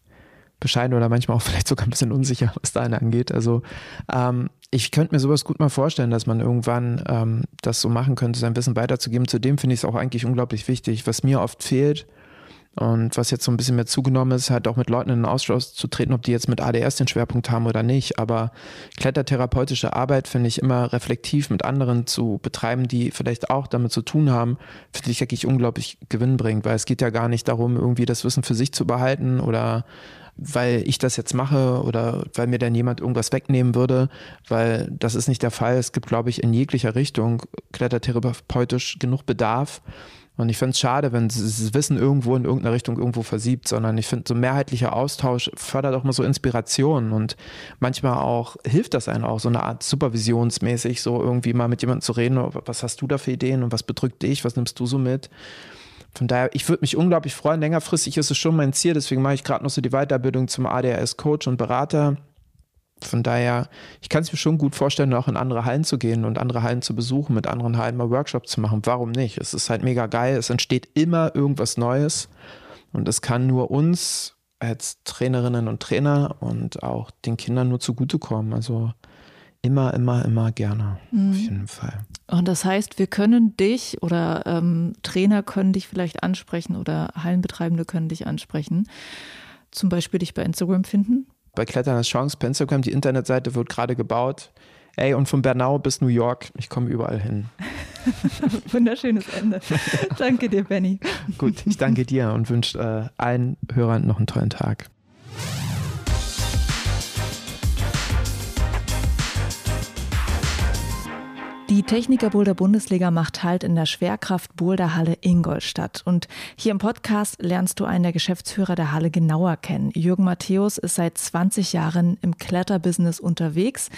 C: bescheiden oder manchmal auch vielleicht sogar ein bisschen unsicher, was da angeht. Also ähm, ich könnte mir sowas gut mal vorstellen, dass man irgendwann ähm, das so machen könnte, sein Wissen weiterzugeben. Zudem finde ich es auch eigentlich unglaublich wichtig. Was mir oft fehlt und was jetzt so ein bisschen mehr zugenommen ist, halt auch mit Leuten in den Austausch zu treten, ob die jetzt mit ADS den Schwerpunkt haben oder nicht. Aber klettertherapeutische Arbeit finde ich immer reflektiv mit anderen zu betreiben, die vielleicht auch damit zu tun haben, finde ich eigentlich unglaublich gewinnbringend, weil es geht ja gar nicht darum, irgendwie das Wissen für sich zu behalten oder weil ich das jetzt mache oder weil mir dann jemand irgendwas wegnehmen würde, weil das ist nicht der Fall. Es gibt, glaube ich, in jeglicher Richtung klettertherapeutisch genug Bedarf. Und ich finde es schade, wenn das Wissen irgendwo in irgendeiner Richtung irgendwo versiebt, sondern ich finde, so mehrheitlicher Austausch fördert auch mal so Inspiration und manchmal auch hilft das einem auch, so eine Art supervisionsmäßig, so irgendwie mal mit jemandem zu reden, was hast du da für Ideen und was bedrückt dich, was nimmst du so mit? Von daher, ich würde mich unglaublich freuen. Längerfristig ist es schon mein Ziel, deswegen mache ich gerade noch so die Weiterbildung zum ADHS-Coach und Berater. Von daher, ich kann es mir schon gut vorstellen, auch in andere Hallen zu gehen und andere Hallen zu besuchen, mit anderen Hallen mal Workshops zu machen. Warum nicht? Es ist halt mega geil. Es entsteht immer irgendwas Neues und es kann nur uns als Trainerinnen und Trainer und auch den Kindern nur zugutekommen. Also immer, immer, immer gerne. Mhm. Auf jeden Fall.
A: Und das heißt, wir können dich oder ähm, Trainer können dich vielleicht ansprechen oder Hallenbetreibende können dich ansprechen. Zum Beispiel dich bei Instagram finden.
C: Bei Klettern als Chance bei Instagram, die Internetseite wird gerade gebaut. Ey, und von Bernau bis New York, ich komme überall hin.
A: Wunderschönes Ende. danke dir, Benny.
C: Gut, ich danke dir und wünsche äh, allen Hörern noch einen tollen Tag.
A: Die Techniker Boulder Bundesliga macht Halt in der Schwerkraft Boulder Halle Ingolstadt. Und hier im Podcast lernst du einen der Geschäftsführer der Halle genauer kennen. Jürgen Matthäus ist seit 20 Jahren im Kletterbusiness unterwegs.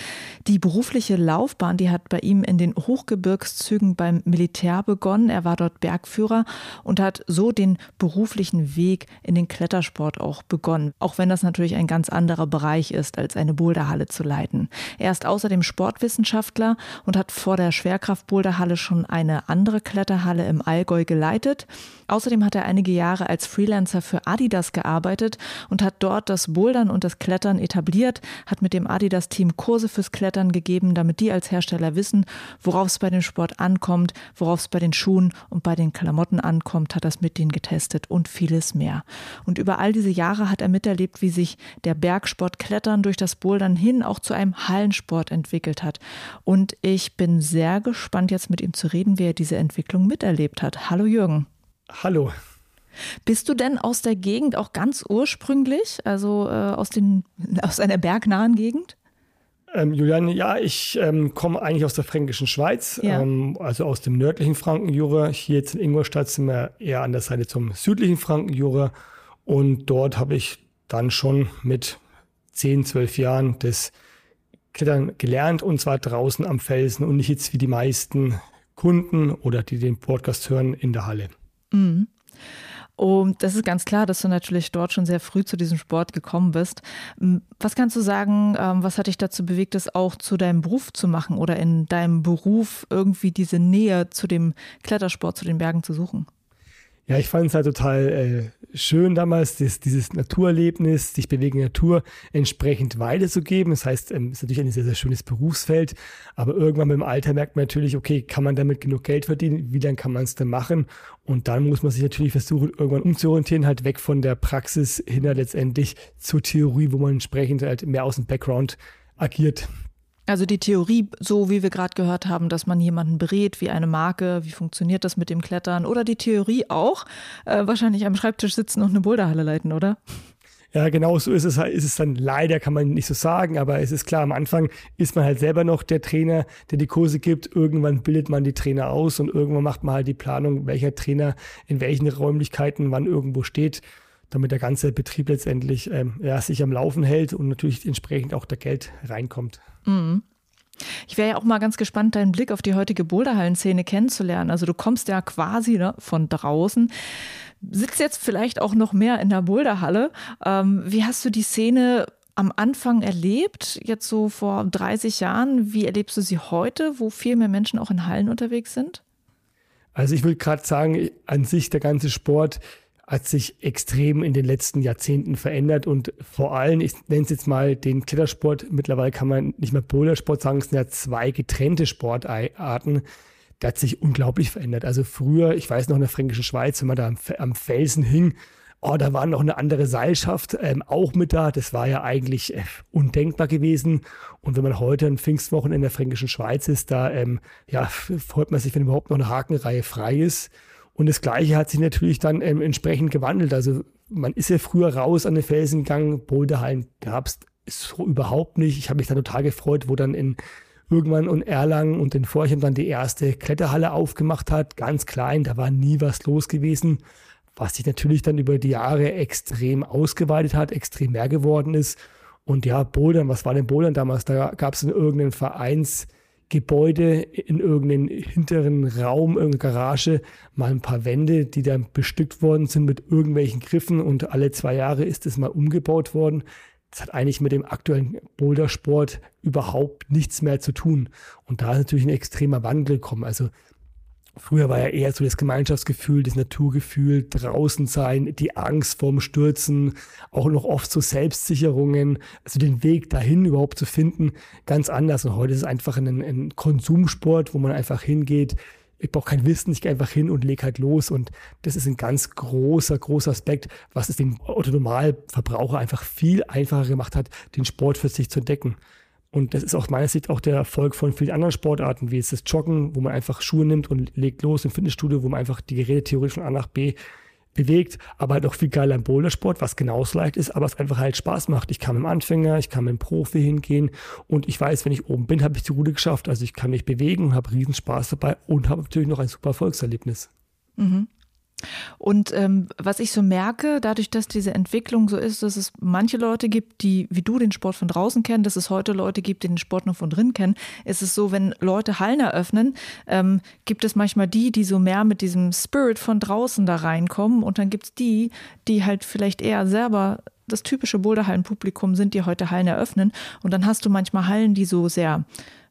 A: Die berufliche Laufbahn, die hat bei ihm in den Hochgebirgszügen beim Militär begonnen. Er war dort Bergführer und hat so den beruflichen Weg in den Klettersport auch begonnen. Auch wenn das natürlich ein ganz anderer Bereich ist, als eine Boulderhalle zu leiten. Er ist außerdem Sportwissenschaftler und hat vor der Schwerkraftboulderhalle schon eine andere Kletterhalle im Allgäu geleitet. Außerdem hat er einige Jahre als Freelancer für Adidas gearbeitet und hat dort das Bouldern und das Klettern etabliert, hat mit dem Adidas-Team Kurse fürs Klettern gegeben, damit die als Hersteller wissen, worauf es bei dem Sport ankommt, worauf es bei den Schuhen und bei den Klamotten ankommt, hat das mit denen getestet und vieles mehr. Und über all diese Jahre hat er miterlebt, wie sich der Bergsport Klettern durch das Bouldern hin auch zu einem Hallensport entwickelt hat. Und ich bin sehr gespannt, jetzt mit ihm zu reden, wie er diese Entwicklung miterlebt hat. Hallo Jürgen.
D: Hallo.
A: Bist du denn aus der Gegend auch ganz ursprünglich, also äh, aus, den, aus einer bergnahen Gegend?
D: Ähm, Julian, ja, ich ähm, komme eigentlich aus der fränkischen Schweiz, ja. ähm, also aus dem nördlichen Frankenjura. Hier jetzt in Ingolstadt sind wir eher an der Seite zum südlichen Frankenjura. Und dort habe ich dann schon mit 10, 12 Jahren das Klettern gelernt und zwar draußen am Felsen und nicht jetzt wie die meisten Kunden oder die den Podcast hören in der Halle. Mhm.
A: Und das ist ganz klar, dass du natürlich dort schon sehr früh zu diesem Sport gekommen bist. Was kannst du sagen, ähm, was hat dich dazu bewegt, das auch zu deinem Beruf zu machen oder in deinem Beruf irgendwie diese Nähe zu dem Klettersport, zu den Bergen zu suchen?
D: Ja, ich fand es halt total äh, schön damals, das, dieses Naturerlebnis, sich bewegen in der Natur entsprechend weiterzugeben. Das heißt, es ähm, ist natürlich ein sehr, sehr schönes Berufsfeld, aber irgendwann mit dem Alter merkt man natürlich, okay, kann man damit genug Geld verdienen? Wie lange kann man es denn machen? Und dann muss man sich natürlich versuchen, irgendwann umzuorientieren, halt weg von der Praxis hin halt letztendlich zur Theorie, wo man entsprechend halt mehr aus dem Background agiert.
A: Also die Theorie, so wie wir gerade gehört haben, dass man jemanden berät, wie eine Marke, wie funktioniert das mit dem Klettern oder die Theorie auch, äh, wahrscheinlich am Schreibtisch sitzen und eine Boulderhalle leiten, oder?
D: Ja, genau so ist es, ist es dann leider, kann man nicht so sagen, aber es ist klar, am Anfang ist man halt selber noch der Trainer, der die Kurse gibt. Irgendwann bildet man die Trainer aus und irgendwann macht man halt die Planung, welcher Trainer in welchen Räumlichkeiten wann irgendwo steht damit der ganze Betrieb letztendlich ähm, ja, sich am Laufen hält und natürlich entsprechend auch der Geld reinkommt. Mhm.
A: Ich wäre ja auch mal ganz gespannt, deinen Blick auf die heutige Boulderhallen-Szene kennenzulernen. Also du kommst ja quasi ne, von draußen, sitzt jetzt vielleicht auch noch mehr in der Boulderhalle. Ähm, wie hast du die Szene am Anfang erlebt, jetzt so vor 30 Jahren? Wie erlebst du sie heute, wo viel mehr Menschen auch in Hallen unterwegs sind?
D: Also ich würde gerade sagen, an sich der ganze Sport hat sich extrem in den letzten Jahrzehnten verändert und vor allem, ich nenne es jetzt mal den Klettersport, mittlerweile kann man nicht mehr Bouldersport sagen, es sind ja zwei getrennte Sportarten, der hat sich unglaublich verändert. Also früher, ich weiß noch in der Fränkischen Schweiz, wenn man da am, am Felsen hing, oh, da war noch eine andere Seilschaft ähm, auch mit da. Das war ja eigentlich äh, undenkbar gewesen. Und wenn man heute ein Pfingstwochen in der Fränkischen Schweiz ist, da ähm, ja, freut man sich, wenn überhaupt noch eine Hakenreihe frei ist. Und das Gleiche hat sich natürlich dann ähm, entsprechend gewandelt. Also man ist ja früher raus an den Felsen gegangen, Boulderhallen gab es so überhaupt nicht. Ich habe mich dann total gefreut, wo dann in irgendwann in Erlangen und in Forchheim dann die erste Kletterhalle aufgemacht hat. Ganz klein, da war nie was los gewesen. Was sich natürlich dann über die Jahre extrem ausgeweitet hat, extrem mehr geworden ist. Und ja, Bouldern, was war denn Bouldern damals? Da gab es in irgendeinen Vereins- Gebäude in irgendeinem hinteren Raum, irgendeine Garage, mal ein paar Wände, die dann bestückt worden sind mit irgendwelchen Griffen und alle zwei Jahre ist es mal umgebaut worden. Das hat eigentlich mit dem aktuellen Bouldersport überhaupt nichts mehr zu tun. Und da ist natürlich ein extremer Wandel gekommen. Also Früher war ja eher so das Gemeinschaftsgefühl, das Naturgefühl, draußen sein, die Angst vorm Stürzen, auch noch oft so Selbstsicherungen, also den Weg dahin überhaupt zu finden, ganz anders. Und heute ist es einfach ein, ein Konsumsport, wo man einfach hingeht. Ich brauche kein Wissen, ich gehe einfach hin und lege halt los. Und das ist ein ganz großer, großer Aspekt, was es dem Autonormalverbraucher einfach viel einfacher gemacht hat, den Sport für sich zu entdecken. Und das ist aus meiner Sicht auch der Erfolg von vielen anderen Sportarten, wie jetzt das Joggen, wo man einfach Schuhe nimmt und legt los im Fitnessstudio, wo man einfach die Geräte theoretisch von A nach B bewegt, aber halt auch viel geiler im Bouldersport, was genauso leicht ist, aber es einfach halt Spaß macht. Ich kann mit dem Anfänger, ich kann mit dem Profi hingehen und ich weiß, wenn ich oben bin, habe ich die Route geschafft. Also ich kann mich bewegen und habe riesen Spaß dabei und habe natürlich noch ein super Erfolgserlebnis.
A: Mhm. Und ähm, was ich so merke, dadurch, dass diese Entwicklung so ist, dass es manche Leute gibt, die wie du den Sport von draußen kennen, dass es heute Leute gibt, die den Sport nur von drin kennen, ist es so, wenn Leute Hallen eröffnen, ähm, gibt es manchmal die, die so mehr mit diesem Spirit von draußen da reinkommen und dann gibt es die, die halt vielleicht eher selber das typische Boulderhallenpublikum sind, die heute Hallen eröffnen. Und dann hast du manchmal Hallen, die so sehr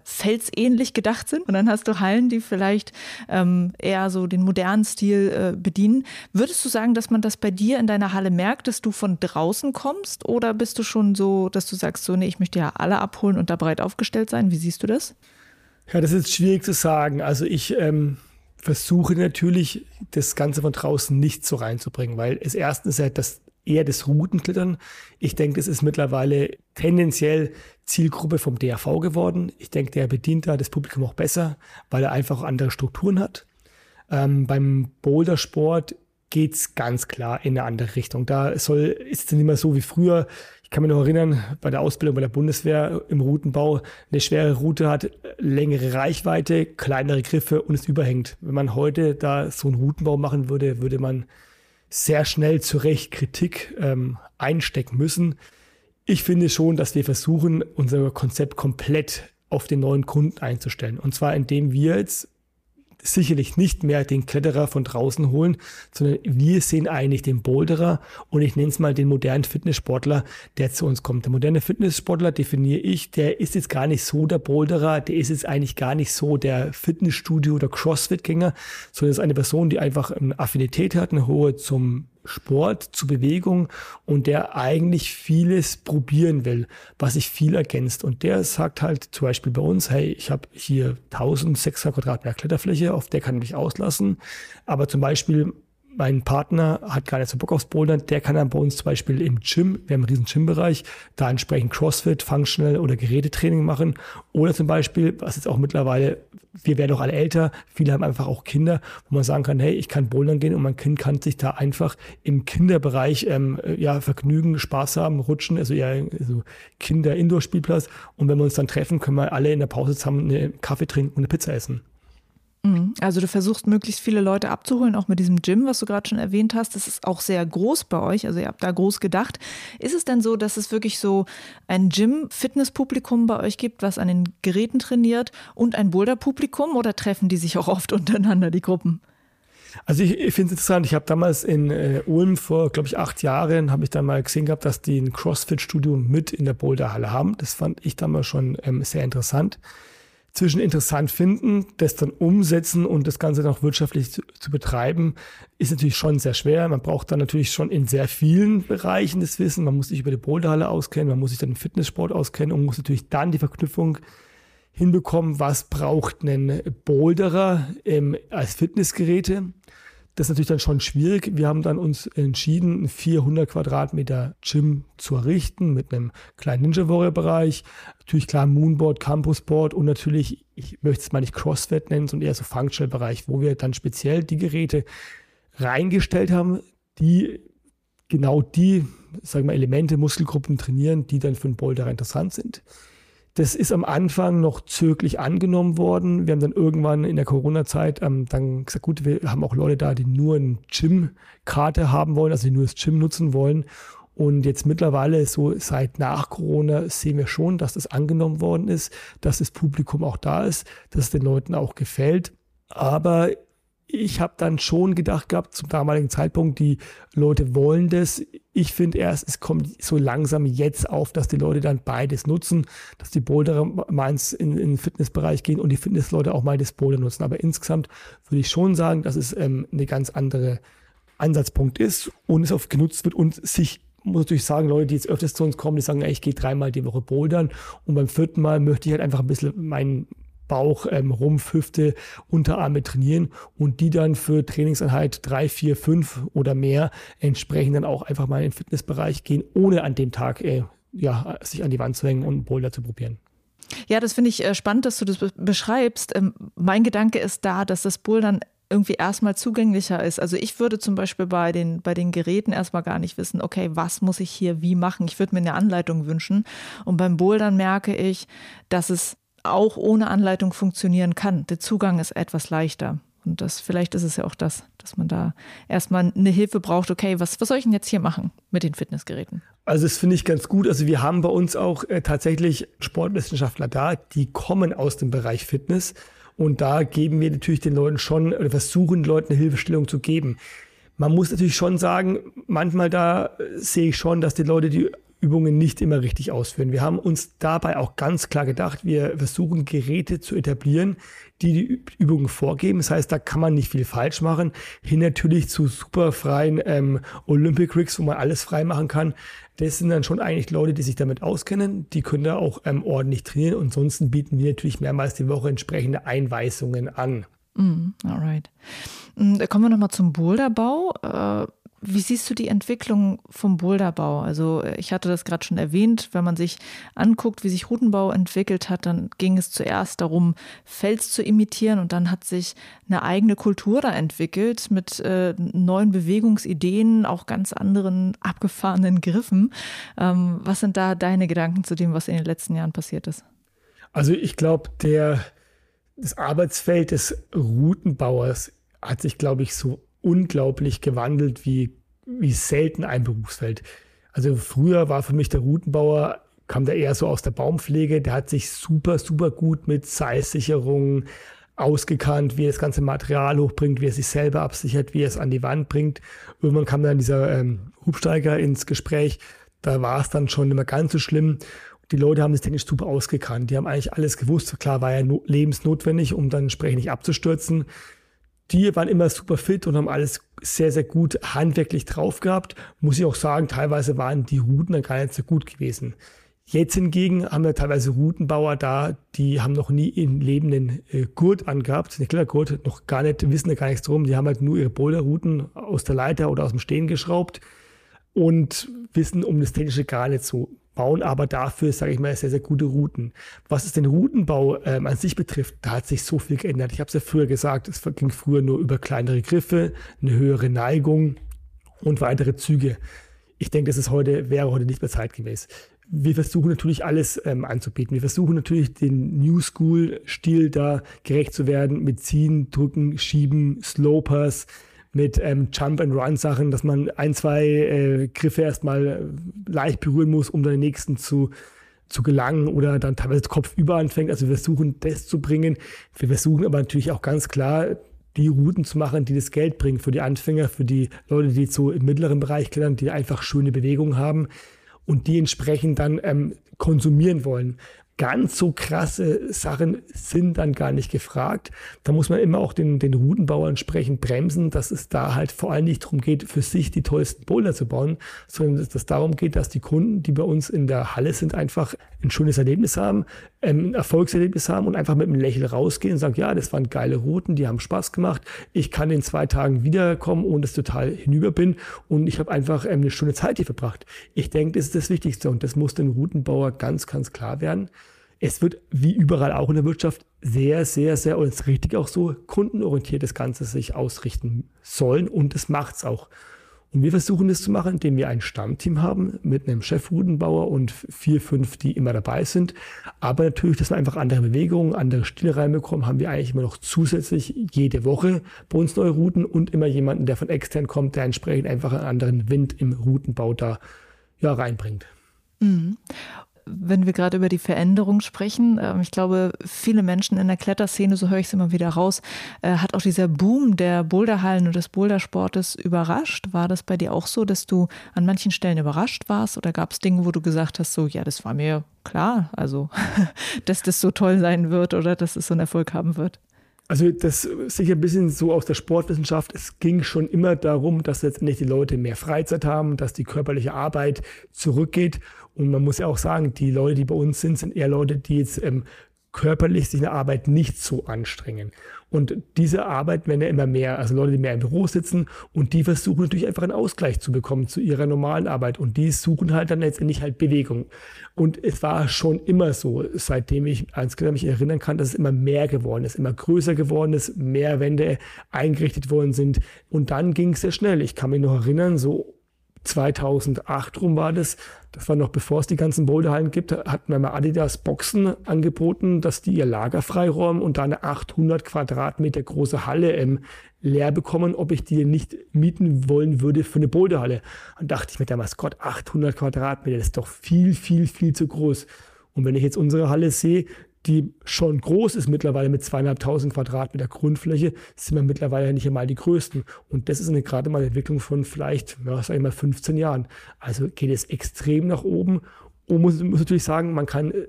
A: felsähnlich gedacht sind. Und dann hast du Hallen, die vielleicht ähm, eher so den modernen Stil äh, bedienen. Würdest du sagen, dass man das bei dir in deiner Halle merkt, dass du von draußen kommst? Oder bist du schon so, dass du sagst, so, nee, ich möchte ja alle abholen und da breit aufgestellt sein? Wie siehst du das?
D: Ja, das ist schwierig zu sagen. Also ich ähm, versuche natürlich, das Ganze von draußen nicht so reinzubringen, weil es erstens ja das eher das Routenklettern. Ich denke, das ist mittlerweile tendenziell Zielgruppe vom DRV geworden. Ich denke, der bedient da das Publikum auch besser, weil er einfach andere Strukturen hat. Ähm, beim Bouldersport geht es ganz klar in eine andere Richtung. Da soll, ist es nicht mehr so wie früher. Ich kann mich noch erinnern, bei der Ausbildung bei der Bundeswehr im Routenbau, eine schwere Route hat längere Reichweite, kleinere Griffe und es überhängt. Wenn man heute da so einen Routenbau machen würde, würde man sehr schnell zu Recht Kritik ähm, einstecken müssen. Ich finde schon, dass wir versuchen, unser Konzept komplett auf den neuen Kunden einzustellen. Und zwar indem wir jetzt sicherlich nicht mehr den Kletterer von draußen holen, sondern wir sehen eigentlich den Boulderer und ich nenne es mal den modernen Fitnesssportler, der zu uns kommt. Der moderne Fitnesssportler definiere ich, der ist jetzt gar nicht so der Boulderer, der ist jetzt eigentlich gar nicht so der Fitnessstudio- oder Crossfit-Gänger, sondern ist eine Person, die einfach eine Affinität hat, eine hohe zum Sport, zu Bewegung und der eigentlich vieles probieren will, was sich viel ergänzt. Und der sagt halt zum Beispiel bei uns, hey, ich habe hier 1600 Quadratmeter Kletterfläche, auf der kann ich mich auslassen. Aber zum Beispiel mein Partner hat gar nicht so Bock aufs Bouldern, der kann dann bei uns zum Beispiel im Gym, wir haben einen riesen Gymbereich, da entsprechend Crossfit, Functional oder Gerätetraining machen. Oder zum Beispiel, was jetzt auch mittlerweile, wir werden auch alle älter, viele haben einfach auch Kinder, wo man sagen kann, hey, ich kann Bouldern gehen und mein Kind kann sich da einfach im Kinderbereich ähm, ja, vergnügen, Spaß haben, rutschen, also eher so Kinder-Indoor-Spielplatz. Und wenn wir uns dann treffen, können wir alle in der Pause zusammen einen Kaffee trinken und eine Pizza essen.
A: Mhm. Also du versuchst möglichst viele Leute abzuholen, auch mit diesem Gym, was du gerade schon erwähnt hast. Das ist auch sehr groß bei euch, also ihr habt da groß gedacht. Ist es denn so, dass es wirklich so ein Gym-Fitness-Publikum bei euch gibt, was an den Geräten trainiert und ein Boulder-Publikum oder treffen die sich auch oft untereinander, die Gruppen?
D: Also ich, ich finde es interessant, ich habe damals in äh, Ulm vor, glaube ich, acht Jahren, habe ich dann mal gesehen gehabt, dass die ein CrossFit-Studio mit in der Boulderhalle haben. Das fand ich damals schon ähm, sehr interessant zwischen interessant finden, das dann umsetzen und das Ganze dann auch wirtschaftlich zu, zu, betreiben, ist natürlich schon sehr schwer. Man braucht dann natürlich schon in sehr vielen Bereichen das Wissen. Man muss sich über die Boulderhalle auskennen, man muss sich dann im Fitnesssport auskennen und muss natürlich dann die Verknüpfung hinbekommen, was braucht ein Boulderer ähm, als Fitnessgeräte das ist natürlich dann schon schwierig. Wir haben dann uns entschieden, einen 400 Quadratmeter Gym zu errichten mit einem kleinen Ninja Warrior Bereich. Natürlich klar Moonboard, Campusboard und natürlich, ich möchte es mal nicht Crossfit nennen, sondern eher so Functional Bereich, wo wir dann speziell die Geräte reingestellt haben, die genau die, sagen wir, Elemente, Muskelgruppen trainieren, die dann für einen Boulder interessant sind. Das ist am Anfang noch zöglich angenommen worden. Wir haben dann irgendwann in der Corona-Zeit ähm, dann gesagt, gut, wir haben auch Leute da, die nur eine Gym-Karte haben wollen, also die nur das Gym nutzen wollen. Und jetzt mittlerweile, so seit nach Corona, sehen wir schon, dass das angenommen worden ist, dass das Publikum auch da ist, dass es den Leuten auch gefällt. Aber ich habe dann schon gedacht gehabt, zum damaligen Zeitpunkt, die Leute wollen das. Ich finde erst, es kommt so langsam jetzt auf, dass die Leute dann beides nutzen, dass die Boulderer mal ins, in, in den Fitnessbereich gehen und die Fitnessleute auch mal das Boulder nutzen. Aber insgesamt würde ich schon sagen, dass es ähm, eine ganz andere Ansatzpunkt ist und es oft genutzt wird und sich muss natürlich sagen, Leute, die jetzt öfters zu uns kommen, die sagen, ey, ich gehe dreimal die Woche bouldern und beim vierten Mal möchte ich halt einfach ein bisschen meinen Bauch, ähm, Rumpf, Hüfte, Unterarme trainieren und die dann für Trainingseinheit drei, vier, fünf oder mehr entsprechend dann auch einfach mal in den Fitnessbereich gehen, ohne an dem Tag äh, ja, sich an die Wand zu hängen und Boulder zu probieren.
A: Ja, das finde ich äh, spannend, dass du das beschreibst. Ähm, mein Gedanke ist da, dass das Bouldern irgendwie erstmal zugänglicher ist. Also ich würde zum Beispiel bei den, bei den Geräten erstmal gar nicht wissen, okay, was muss ich hier wie machen? Ich würde mir eine Anleitung wünschen. Und beim Bouldern merke ich, dass es auch ohne Anleitung funktionieren kann. Der Zugang ist etwas leichter. Und das, vielleicht ist es ja auch das, dass man da erstmal eine Hilfe braucht. Okay, was, was soll ich denn jetzt hier machen mit den Fitnessgeräten?
D: Also, das finde ich ganz gut. Also, wir haben bei uns auch äh, tatsächlich Sportwissenschaftler da, die kommen aus dem Bereich Fitness. Und da geben wir natürlich den Leuten schon oder versuchen, den Leuten eine Hilfestellung zu geben. Man muss natürlich schon sagen, manchmal da äh, sehe ich schon, dass die Leute die Übungen nicht immer richtig ausführen. Wir haben uns dabei auch ganz klar gedacht, wir versuchen Geräte zu etablieren, die die Übungen vorgeben. Das heißt, da kann man nicht viel falsch machen. Hin natürlich zu super freien ähm, Olympic Rigs, wo man alles frei machen kann. Das sind dann schon eigentlich Leute, die sich damit auskennen. Die können da auch ähm, ordentlich trainieren. Und ansonsten bieten wir natürlich mehrmals die Woche entsprechende Einweisungen an.
A: Mm, alright. Mm, kommen wir nochmal zum Boulderbau. Wie siehst du die Entwicklung vom Boulderbau? Also äh, ich hatte das gerade schon erwähnt, wenn man sich anguckt, wie sich Routenbau entwickelt hat, dann ging es zuerst darum, Fels zu imitieren und dann hat sich eine eigene Kultur da entwickelt mit äh, neuen Bewegungsideen, auch ganz anderen abgefahrenen Griffen. Ähm, was sind da deine Gedanken zu dem, was in den letzten Jahren passiert ist?
D: Also ich glaube, das Arbeitsfeld des Routenbauers hat sich, glaube ich, so unglaublich gewandelt wie, wie selten ein Berufsfeld. Also früher war für mich der Routenbauer, kam der eher so aus der Baumpflege, der hat sich super, super gut mit Seilsicherungen ausgekannt, wie er das ganze Material hochbringt, wie er sich selber absichert, wie er es an die Wand bringt. Irgendwann kam dann dieser ähm, Hubsteiger ins Gespräch, da war es dann schon immer ganz so schlimm. Die Leute haben das technisch super ausgekannt. Die haben eigentlich alles gewusst. Klar war ja no lebensnotwendig, um dann entsprechend nicht abzustürzen die waren immer super fit und haben alles sehr, sehr gut handwerklich drauf gehabt. Muss ich auch sagen, teilweise waren die Routen dann gar nicht so gut gewesen. Jetzt hingegen haben wir teilweise Routenbauer da, die haben noch nie im Leben einen äh, Gurt angehabt, einen Klettergurt, noch gar nicht, wissen da gar nichts drum. Die haben halt nur ihre Boulderrouten aus der Leiter oder aus dem Stehen geschraubt und wissen um das Technische gar nicht so bauen aber dafür, sage ich mal, sehr, sehr gute Routen. Was es den Routenbau ähm, an sich betrifft, da hat sich so viel geändert. Ich habe es ja früher gesagt, es ging früher nur über kleinere Griffe, eine höhere Neigung und weitere Züge. Ich denke, das ist heute, wäre heute nicht mehr zeitgemäß. Wir versuchen natürlich alles ähm, anzubieten. Wir versuchen natürlich den New School-Stil da gerecht zu werden mit Ziehen, Drücken, Schieben, Slopers, mit ähm, Jump-and-Run-Sachen, dass man ein, zwei äh, Griffe erstmal leicht berühren muss, um dann den nächsten zu, zu gelangen oder dann teilweise Kopf über anfängt. Also wir versuchen das zu bringen. Wir versuchen aber natürlich auch ganz klar, die Routen zu machen, die das Geld bringen für die Anfänger, für die Leute, die so im mittleren Bereich klettern, die einfach schöne Bewegungen haben und die entsprechend dann ähm, konsumieren wollen ganz so krasse Sachen sind dann gar nicht gefragt. Da muss man immer auch den, den Routenbauer entsprechend bremsen, dass es da halt vor allem nicht darum geht, für sich die tollsten Boulder zu bauen, sondern dass es darum geht, dass die Kunden, die bei uns in der Halle sind, einfach ein schönes Erlebnis haben, ähm, ein Erfolgserlebnis haben und einfach mit einem Lächeln rausgehen und sagen, ja, das waren geile Routen, die haben Spaß gemacht. Ich kann in zwei Tagen wiederkommen und es total hinüber bin und ich habe einfach ähm, eine schöne Zeit hier verbracht. Ich denke, das ist das Wichtigste und das muss dem Routenbauer ganz, ganz klar werden es wird wie überall auch in der Wirtschaft sehr, sehr, sehr, und es ist richtig auch so, kundenorientiert das Ganze sich ausrichten sollen und das macht es auch. Und wir versuchen das zu machen, indem wir ein Stammteam haben mit einem Chefrudenbauer und vier, fünf, die immer dabei sind. Aber natürlich, dass wir einfach andere Bewegungen, andere Stile reinbekommen, haben wir eigentlich immer noch zusätzlich jede Woche bei uns neue Routen und immer jemanden, der von extern kommt, der entsprechend einfach einen anderen Wind im Routenbau da ja, reinbringt.
A: Mhm wenn wir gerade über die Veränderung sprechen, ähm, ich glaube, viele Menschen in der Kletterszene, so höre ich es immer wieder raus, äh, hat auch dieser Boom der Boulderhallen und des Bouldersportes überrascht. War das bei dir auch so, dass du an manchen Stellen überrascht warst oder gab es Dinge, wo du gesagt hast, so, ja, das war mir klar, also, dass das so toll sein wird oder dass es so einen Erfolg haben wird?
D: Also das ist sicher ein bisschen so aus der Sportwissenschaft. Es ging schon immer darum, dass letztendlich die Leute mehr Freizeit haben, dass die körperliche Arbeit zurückgeht. Und man muss ja auch sagen, die Leute, die bei uns sind, sind eher Leute, die jetzt ähm, körperlich sich eine Arbeit nicht so anstrengen. Und diese Arbeit werden ja immer mehr, also Leute, die mehr im Büro sitzen und die versuchen natürlich einfach einen Ausgleich zu bekommen zu ihrer normalen Arbeit und die suchen halt dann letztendlich halt Bewegung. Und es war schon immer so, seitdem ich Kind mich erinnern kann, dass es immer mehr geworden ist, immer größer geworden ist, mehr Wände eingerichtet worden sind. Und dann ging es sehr schnell. Ich kann mich noch erinnern, so 2008 rum war das, das war noch bevor es die ganzen Boulderhallen gibt, hat mir mal Adidas Boxen angeboten, dass die ihr Lager freiräumen und da eine 800 Quadratmeter große Halle ähm, leer bekommen, ob ich die nicht mieten wollen würde für eine Boulderhalle. Und dachte ich mir damals, Gott, 800 Quadratmeter, das ist doch viel, viel, viel zu groß. Und wenn ich jetzt unsere Halle sehe, die schon groß ist mittlerweile mit zweieinhalbtausend Quadratmeter Grundfläche, sind wir mittlerweile nicht einmal die größten. Und das ist eine gerade mal Entwicklung von vielleicht, ja, sag ich mal, 15 Jahren. Also geht es extrem nach oben. Und muss, muss natürlich sagen, man kann äh,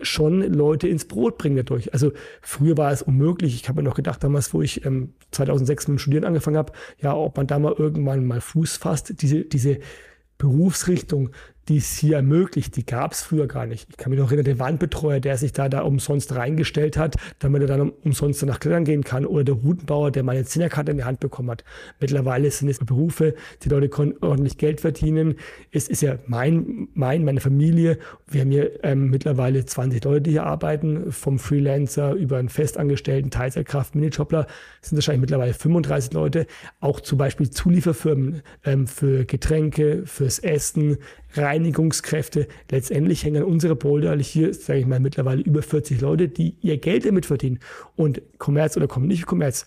D: schon Leute ins Brot bringen dadurch. Also früher war es unmöglich. Ich habe mir noch gedacht, damals, wo ich ähm, 2006 mit dem Studieren angefangen habe, ja, ob man da mal irgendwann mal Fuß fasst, diese, diese Berufsrichtung, die es hier ermöglicht, die gab es früher gar nicht. Ich kann mich noch erinnern, der Wandbetreuer, der sich da, da umsonst reingestellt hat, damit er dann umsonst nach Klettern gehen kann, oder der Routenbauer, der meine Zinnerkarte in die Hand bekommen hat. Mittlerweile sind es Berufe, die Leute können ordentlich Geld verdienen. Es ist ja mein, mein meine Familie. Wir haben hier ähm, mittlerweile 20 Leute, die hier arbeiten, vom Freelancer über einen festangestellten Teilzeitkraft, Minijobler, sind wahrscheinlich mittlerweile 35 Leute. Auch zum Beispiel Zulieferfirmen ähm, für Getränke, fürs Essen, Reinigungskräfte. Letztendlich hängen unsere Boulder hier, sage ich mal, mittlerweile über 40 Leute, die ihr Geld damit verdienen. Und Kommerz oder nicht Kommerz,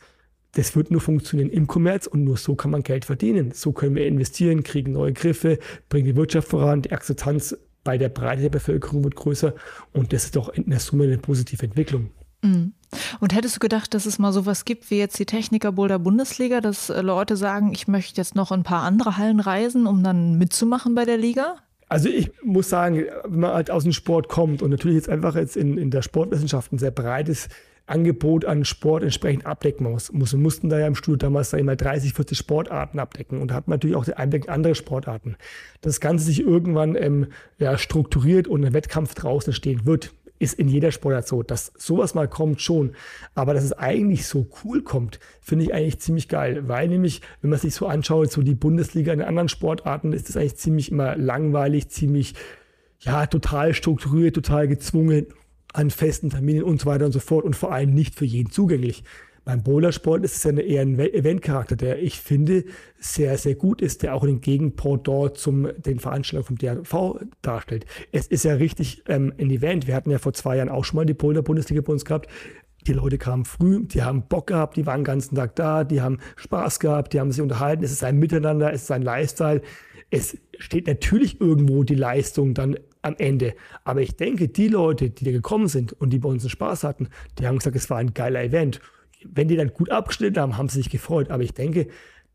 D: das wird nur funktionieren im Kommerz und nur so kann man Geld verdienen. So können wir investieren, kriegen neue Griffe, bringen die Wirtschaft voran, die Akzeptanz bei der Breite der Bevölkerung wird größer und das ist doch in der Summe eine positive Entwicklung.
A: Mhm. Und hättest du gedacht, dass es mal sowas gibt wie jetzt die Techniker Boulder Bundesliga, dass äh, Leute sagen, ich möchte jetzt noch ein paar andere Hallen reisen, um dann mitzumachen bei der Liga?
D: Also ich muss sagen, wenn man halt aus dem Sport kommt und natürlich jetzt einfach jetzt in, in der Sportwissenschaft ein sehr breites Angebot an Sport entsprechend abdecken muss. Wir mussten da ja im Studio damals da immer 30, 40 Sportarten abdecken und da hat man natürlich auch den Einblick in andere Sportarten. Das Ganze sich irgendwann ähm, ja, strukturiert und ein Wettkampf draußen stehen wird ist in jeder Sportart so. Dass sowas mal kommt schon. Aber dass es eigentlich so cool kommt, finde ich eigentlich ziemlich geil. Weil nämlich, wenn man sich so anschaut, so die Bundesliga in anderen Sportarten, ist das eigentlich ziemlich immer langweilig, ziemlich, ja, total strukturiert, total gezwungen an festen Terminen und so weiter und so fort und vor allem nicht für jeden zugänglich. Beim Bowlersport ist es ja eher ein Eventcharakter, der ich finde sehr, sehr gut ist, der auch den Gegenport dort zum den Veranstaltungen vom DRV darstellt. Es ist ja richtig ähm, ein Event. Wir hatten ja vor zwei Jahren auch schon mal die Boulder-Bundesliga bei uns gehabt. Die Leute kamen früh, die haben Bock gehabt, die waren den ganzen Tag da, die haben Spaß gehabt, die haben sich unterhalten. Es ist ein Miteinander, es ist ein Lifestyle. Es steht natürlich irgendwo die Leistung dann am Ende. Aber ich denke, die Leute, die da gekommen sind und die bei uns einen Spaß hatten, die haben gesagt, es war ein geiler Event wenn die dann gut abgeschnitten haben, haben sie sich gefreut. Aber ich denke,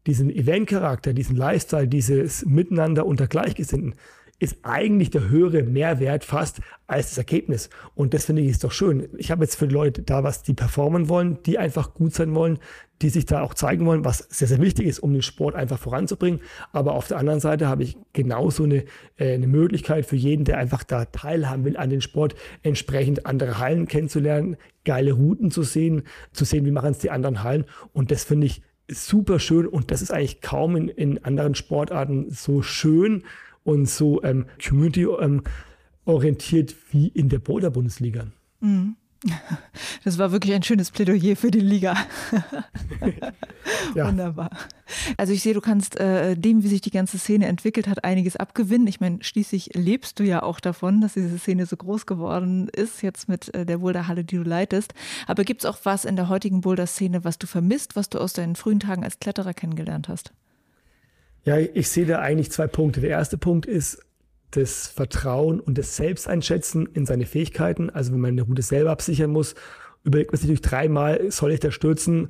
D: diesen Eventcharakter, diesen Lifestyle, dieses Miteinander unter Gleichgesinnten, ist eigentlich der höhere Mehrwert fast als das Ergebnis. Und das finde ich ist doch schön. Ich habe jetzt für Leute da was, die performen wollen, die einfach gut sein wollen, die sich da auch zeigen wollen, was sehr, sehr wichtig ist, um den Sport einfach voranzubringen. Aber auf der anderen Seite habe ich genauso eine, äh, eine Möglichkeit für jeden, der einfach da teilhaben will an den Sport, entsprechend andere Hallen kennenzulernen, geile Routen zu sehen, zu sehen, wie machen es die anderen Hallen. Und das finde ich super schön und das ist eigentlich kaum in, in anderen Sportarten so schön und so ähm, community-orientiert ähm, wie in der Boulder-Bundesliga.
A: Mhm. Das war wirklich ein schönes Plädoyer für die Liga. ja. Wunderbar. Also ich sehe, du kannst äh, dem, wie sich die ganze Szene entwickelt hat, einiges abgewinnen. Ich meine, schließlich lebst du ja auch davon, dass diese Szene so groß geworden ist, jetzt mit äh, der Boulderhalle, die du leitest. Aber gibt es auch was in der heutigen Boulder-Szene, was du vermisst, was du aus deinen frühen Tagen als Kletterer kennengelernt hast?
D: Ja, ich sehe da eigentlich zwei Punkte. Der erste Punkt ist das Vertrauen und das Selbsteinschätzen in seine Fähigkeiten. Also wenn man eine Route selber absichern muss, überlegt man sich natürlich dreimal, soll ich da stürzen?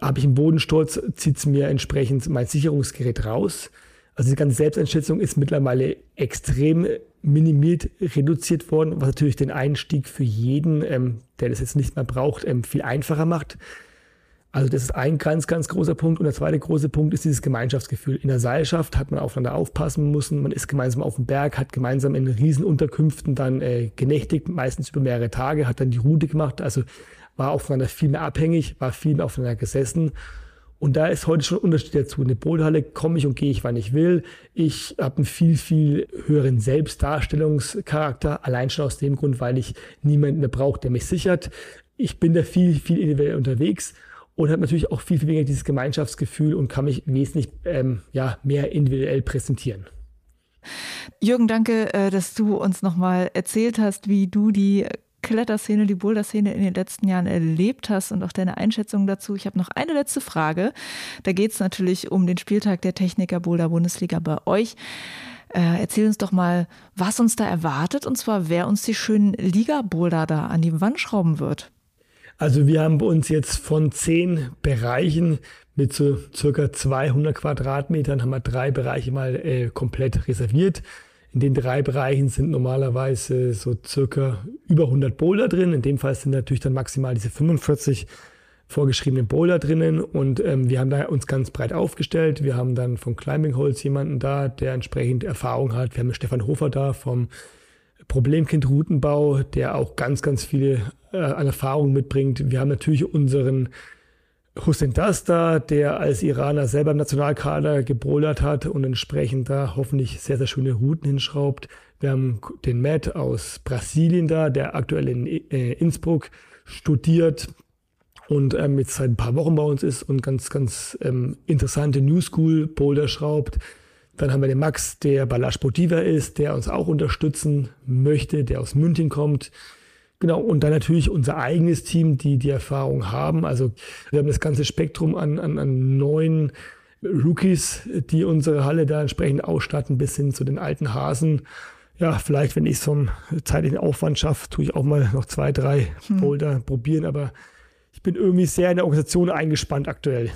D: Habe ich einen Bodensturz, zieht es mir entsprechend mein Sicherungsgerät raus. Also die ganze Selbsteinschätzung ist mittlerweile extrem minimiert, reduziert worden, was natürlich den Einstieg für jeden, ähm, der das jetzt nicht mehr braucht, ähm, viel einfacher macht. Also das ist ein ganz, ganz großer Punkt. Und der zweite große Punkt ist dieses Gemeinschaftsgefühl. In der Seilschaft hat man aufeinander aufpassen müssen. Man ist gemeinsam auf dem Berg, hat gemeinsam in Riesenunterkünften dann äh, genächtigt, meistens über mehrere Tage, hat dann die Route gemacht. Also war aufeinander viel mehr abhängig, war viel mehr aufeinander gesessen. Und da ist heute schon ein Unterschied dazu. In eine Boulderhalle komme ich und gehe ich, wann ich will. Ich habe einen viel, viel höheren Selbstdarstellungscharakter, allein schon aus dem Grund, weil ich niemanden mehr brauche, der mich sichert. Ich bin da viel, viel individuell unterwegs und habe natürlich auch viel, viel weniger dieses Gemeinschaftsgefühl und kann mich wesentlich ähm, ja, mehr individuell präsentieren.
A: Jürgen, danke, äh, dass du uns nochmal erzählt hast, wie du die Kletterszene, die Boulder-Szene in den letzten Jahren erlebt hast und auch deine Einschätzung dazu. Ich habe noch eine letzte Frage. Da geht es natürlich um den Spieltag der Techniker Boulder Bundesliga bei euch. Äh, erzähl uns doch mal, was uns da erwartet und zwar, wer uns die schönen Liga-Boulder da an die Wand schrauben wird.
D: Also wir haben uns jetzt von zehn Bereichen mit so circa 200 Quadratmetern haben wir drei Bereiche mal äh, komplett reserviert. In den drei Bereichen sind normalerweise so circa über 100 Boulder drin. In dem Fall sind natürlich dann maximal diese 45 vorgeschriebenen Boulder drinnen und ähm, wir haben da uns ganz breit aufgestellt. Wir haben dann vom Climbing Holz jemanden da, der entsprechend Erfahrung hat. Wir haben Stefan Hofer da vom Problemkind Routenbau, der auch ganz, ganz viele äh, an mitbringt. Wir haben natürlich unseren Hussein Dasta, der als Iraner selber im Nationalkader gebrollert hat und entsprechend da hoffentlich sehr, sehr schöne Routen hinschraubt. Wir haben den Matt aus Brasilien da, der aktuell in äh, Innsbruck studiert und ähm, jetzt seit ein paar Wochen bei uns ist und ganz, ganz ähm, interessante New School Boulder schraubt. Dann haben wir den Max, der bei La Sportiva ist, der uns auch unterstützen möchte, der aus München kommt. Genau, und dann natürlich unser eigenes Team, die die Erfahrung haben. Also wir haben das ganze Spektrum an, an, an neuen Rookies, die unsere Halle da entsprechend ausstatten, bis hin zu den alten Hasen. Ja, vielleicht, wenn ich es vom zeitlichen Aufwand schaffe, tue ich auch mal noch zwei, drei hm. Boulder probieren. Aber ich bin irgendwie sehr in der Organisation eingespannt aktuell.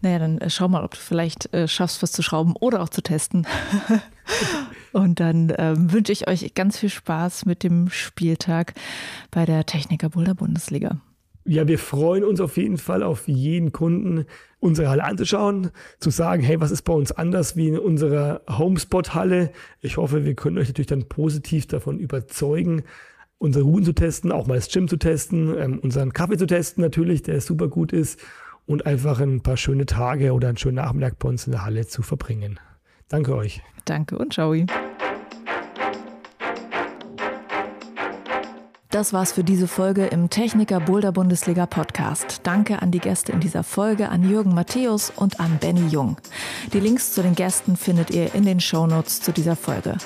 A: Naja, dann äh, schau mal, ob du vielleicht äh, schaffst, was zu schrauben oder auch zu testen. Und dann ähm, wünsche ich euch ganz viel Spaß mit dem Spieltag bei der Techniker Boulder Bundesliga.
D: Ja, wir freuen uns auf jeden Fall auf jeden Kunden, unsere Halle anzuschauen, zu sagen, hey, was ist bei uns anders wie in unserer Homespot-Halle? Ich hoffe, wir können euch natürlich dann positiv davon überzeugen, unsere Ruhen zu testen, auch mal das Gym zu testen, ähm, unseren Kaffee zu testen natürlich, der super gut ist und einfach ein paar schöne Tage oder einen schönen Nachmittag bei uns in der Halle zu verbringen. Danke euch.
A: Danke und ciao. Das war's für diese Folge im Techniker Boulder Bundesliga Podcast. Danke an die Gäste in dieser Folge, an Jürgen Matthäus und an Benny Jung. Die Links zu den Gästen findet ihr in den Shownotes zu dieser Folge.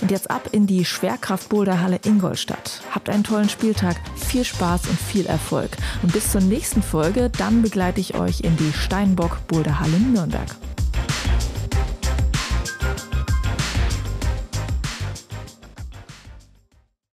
A: Und jetzt ab in die Schwerkraft Boulderhalle Ingolstadt. Habt einen tollen Spieltag, viel Spaß und viel Erfolg. Und bis zur nächsten Folge, dann begleite ich euch in die Steinbock Boulderhalle Nürnberg.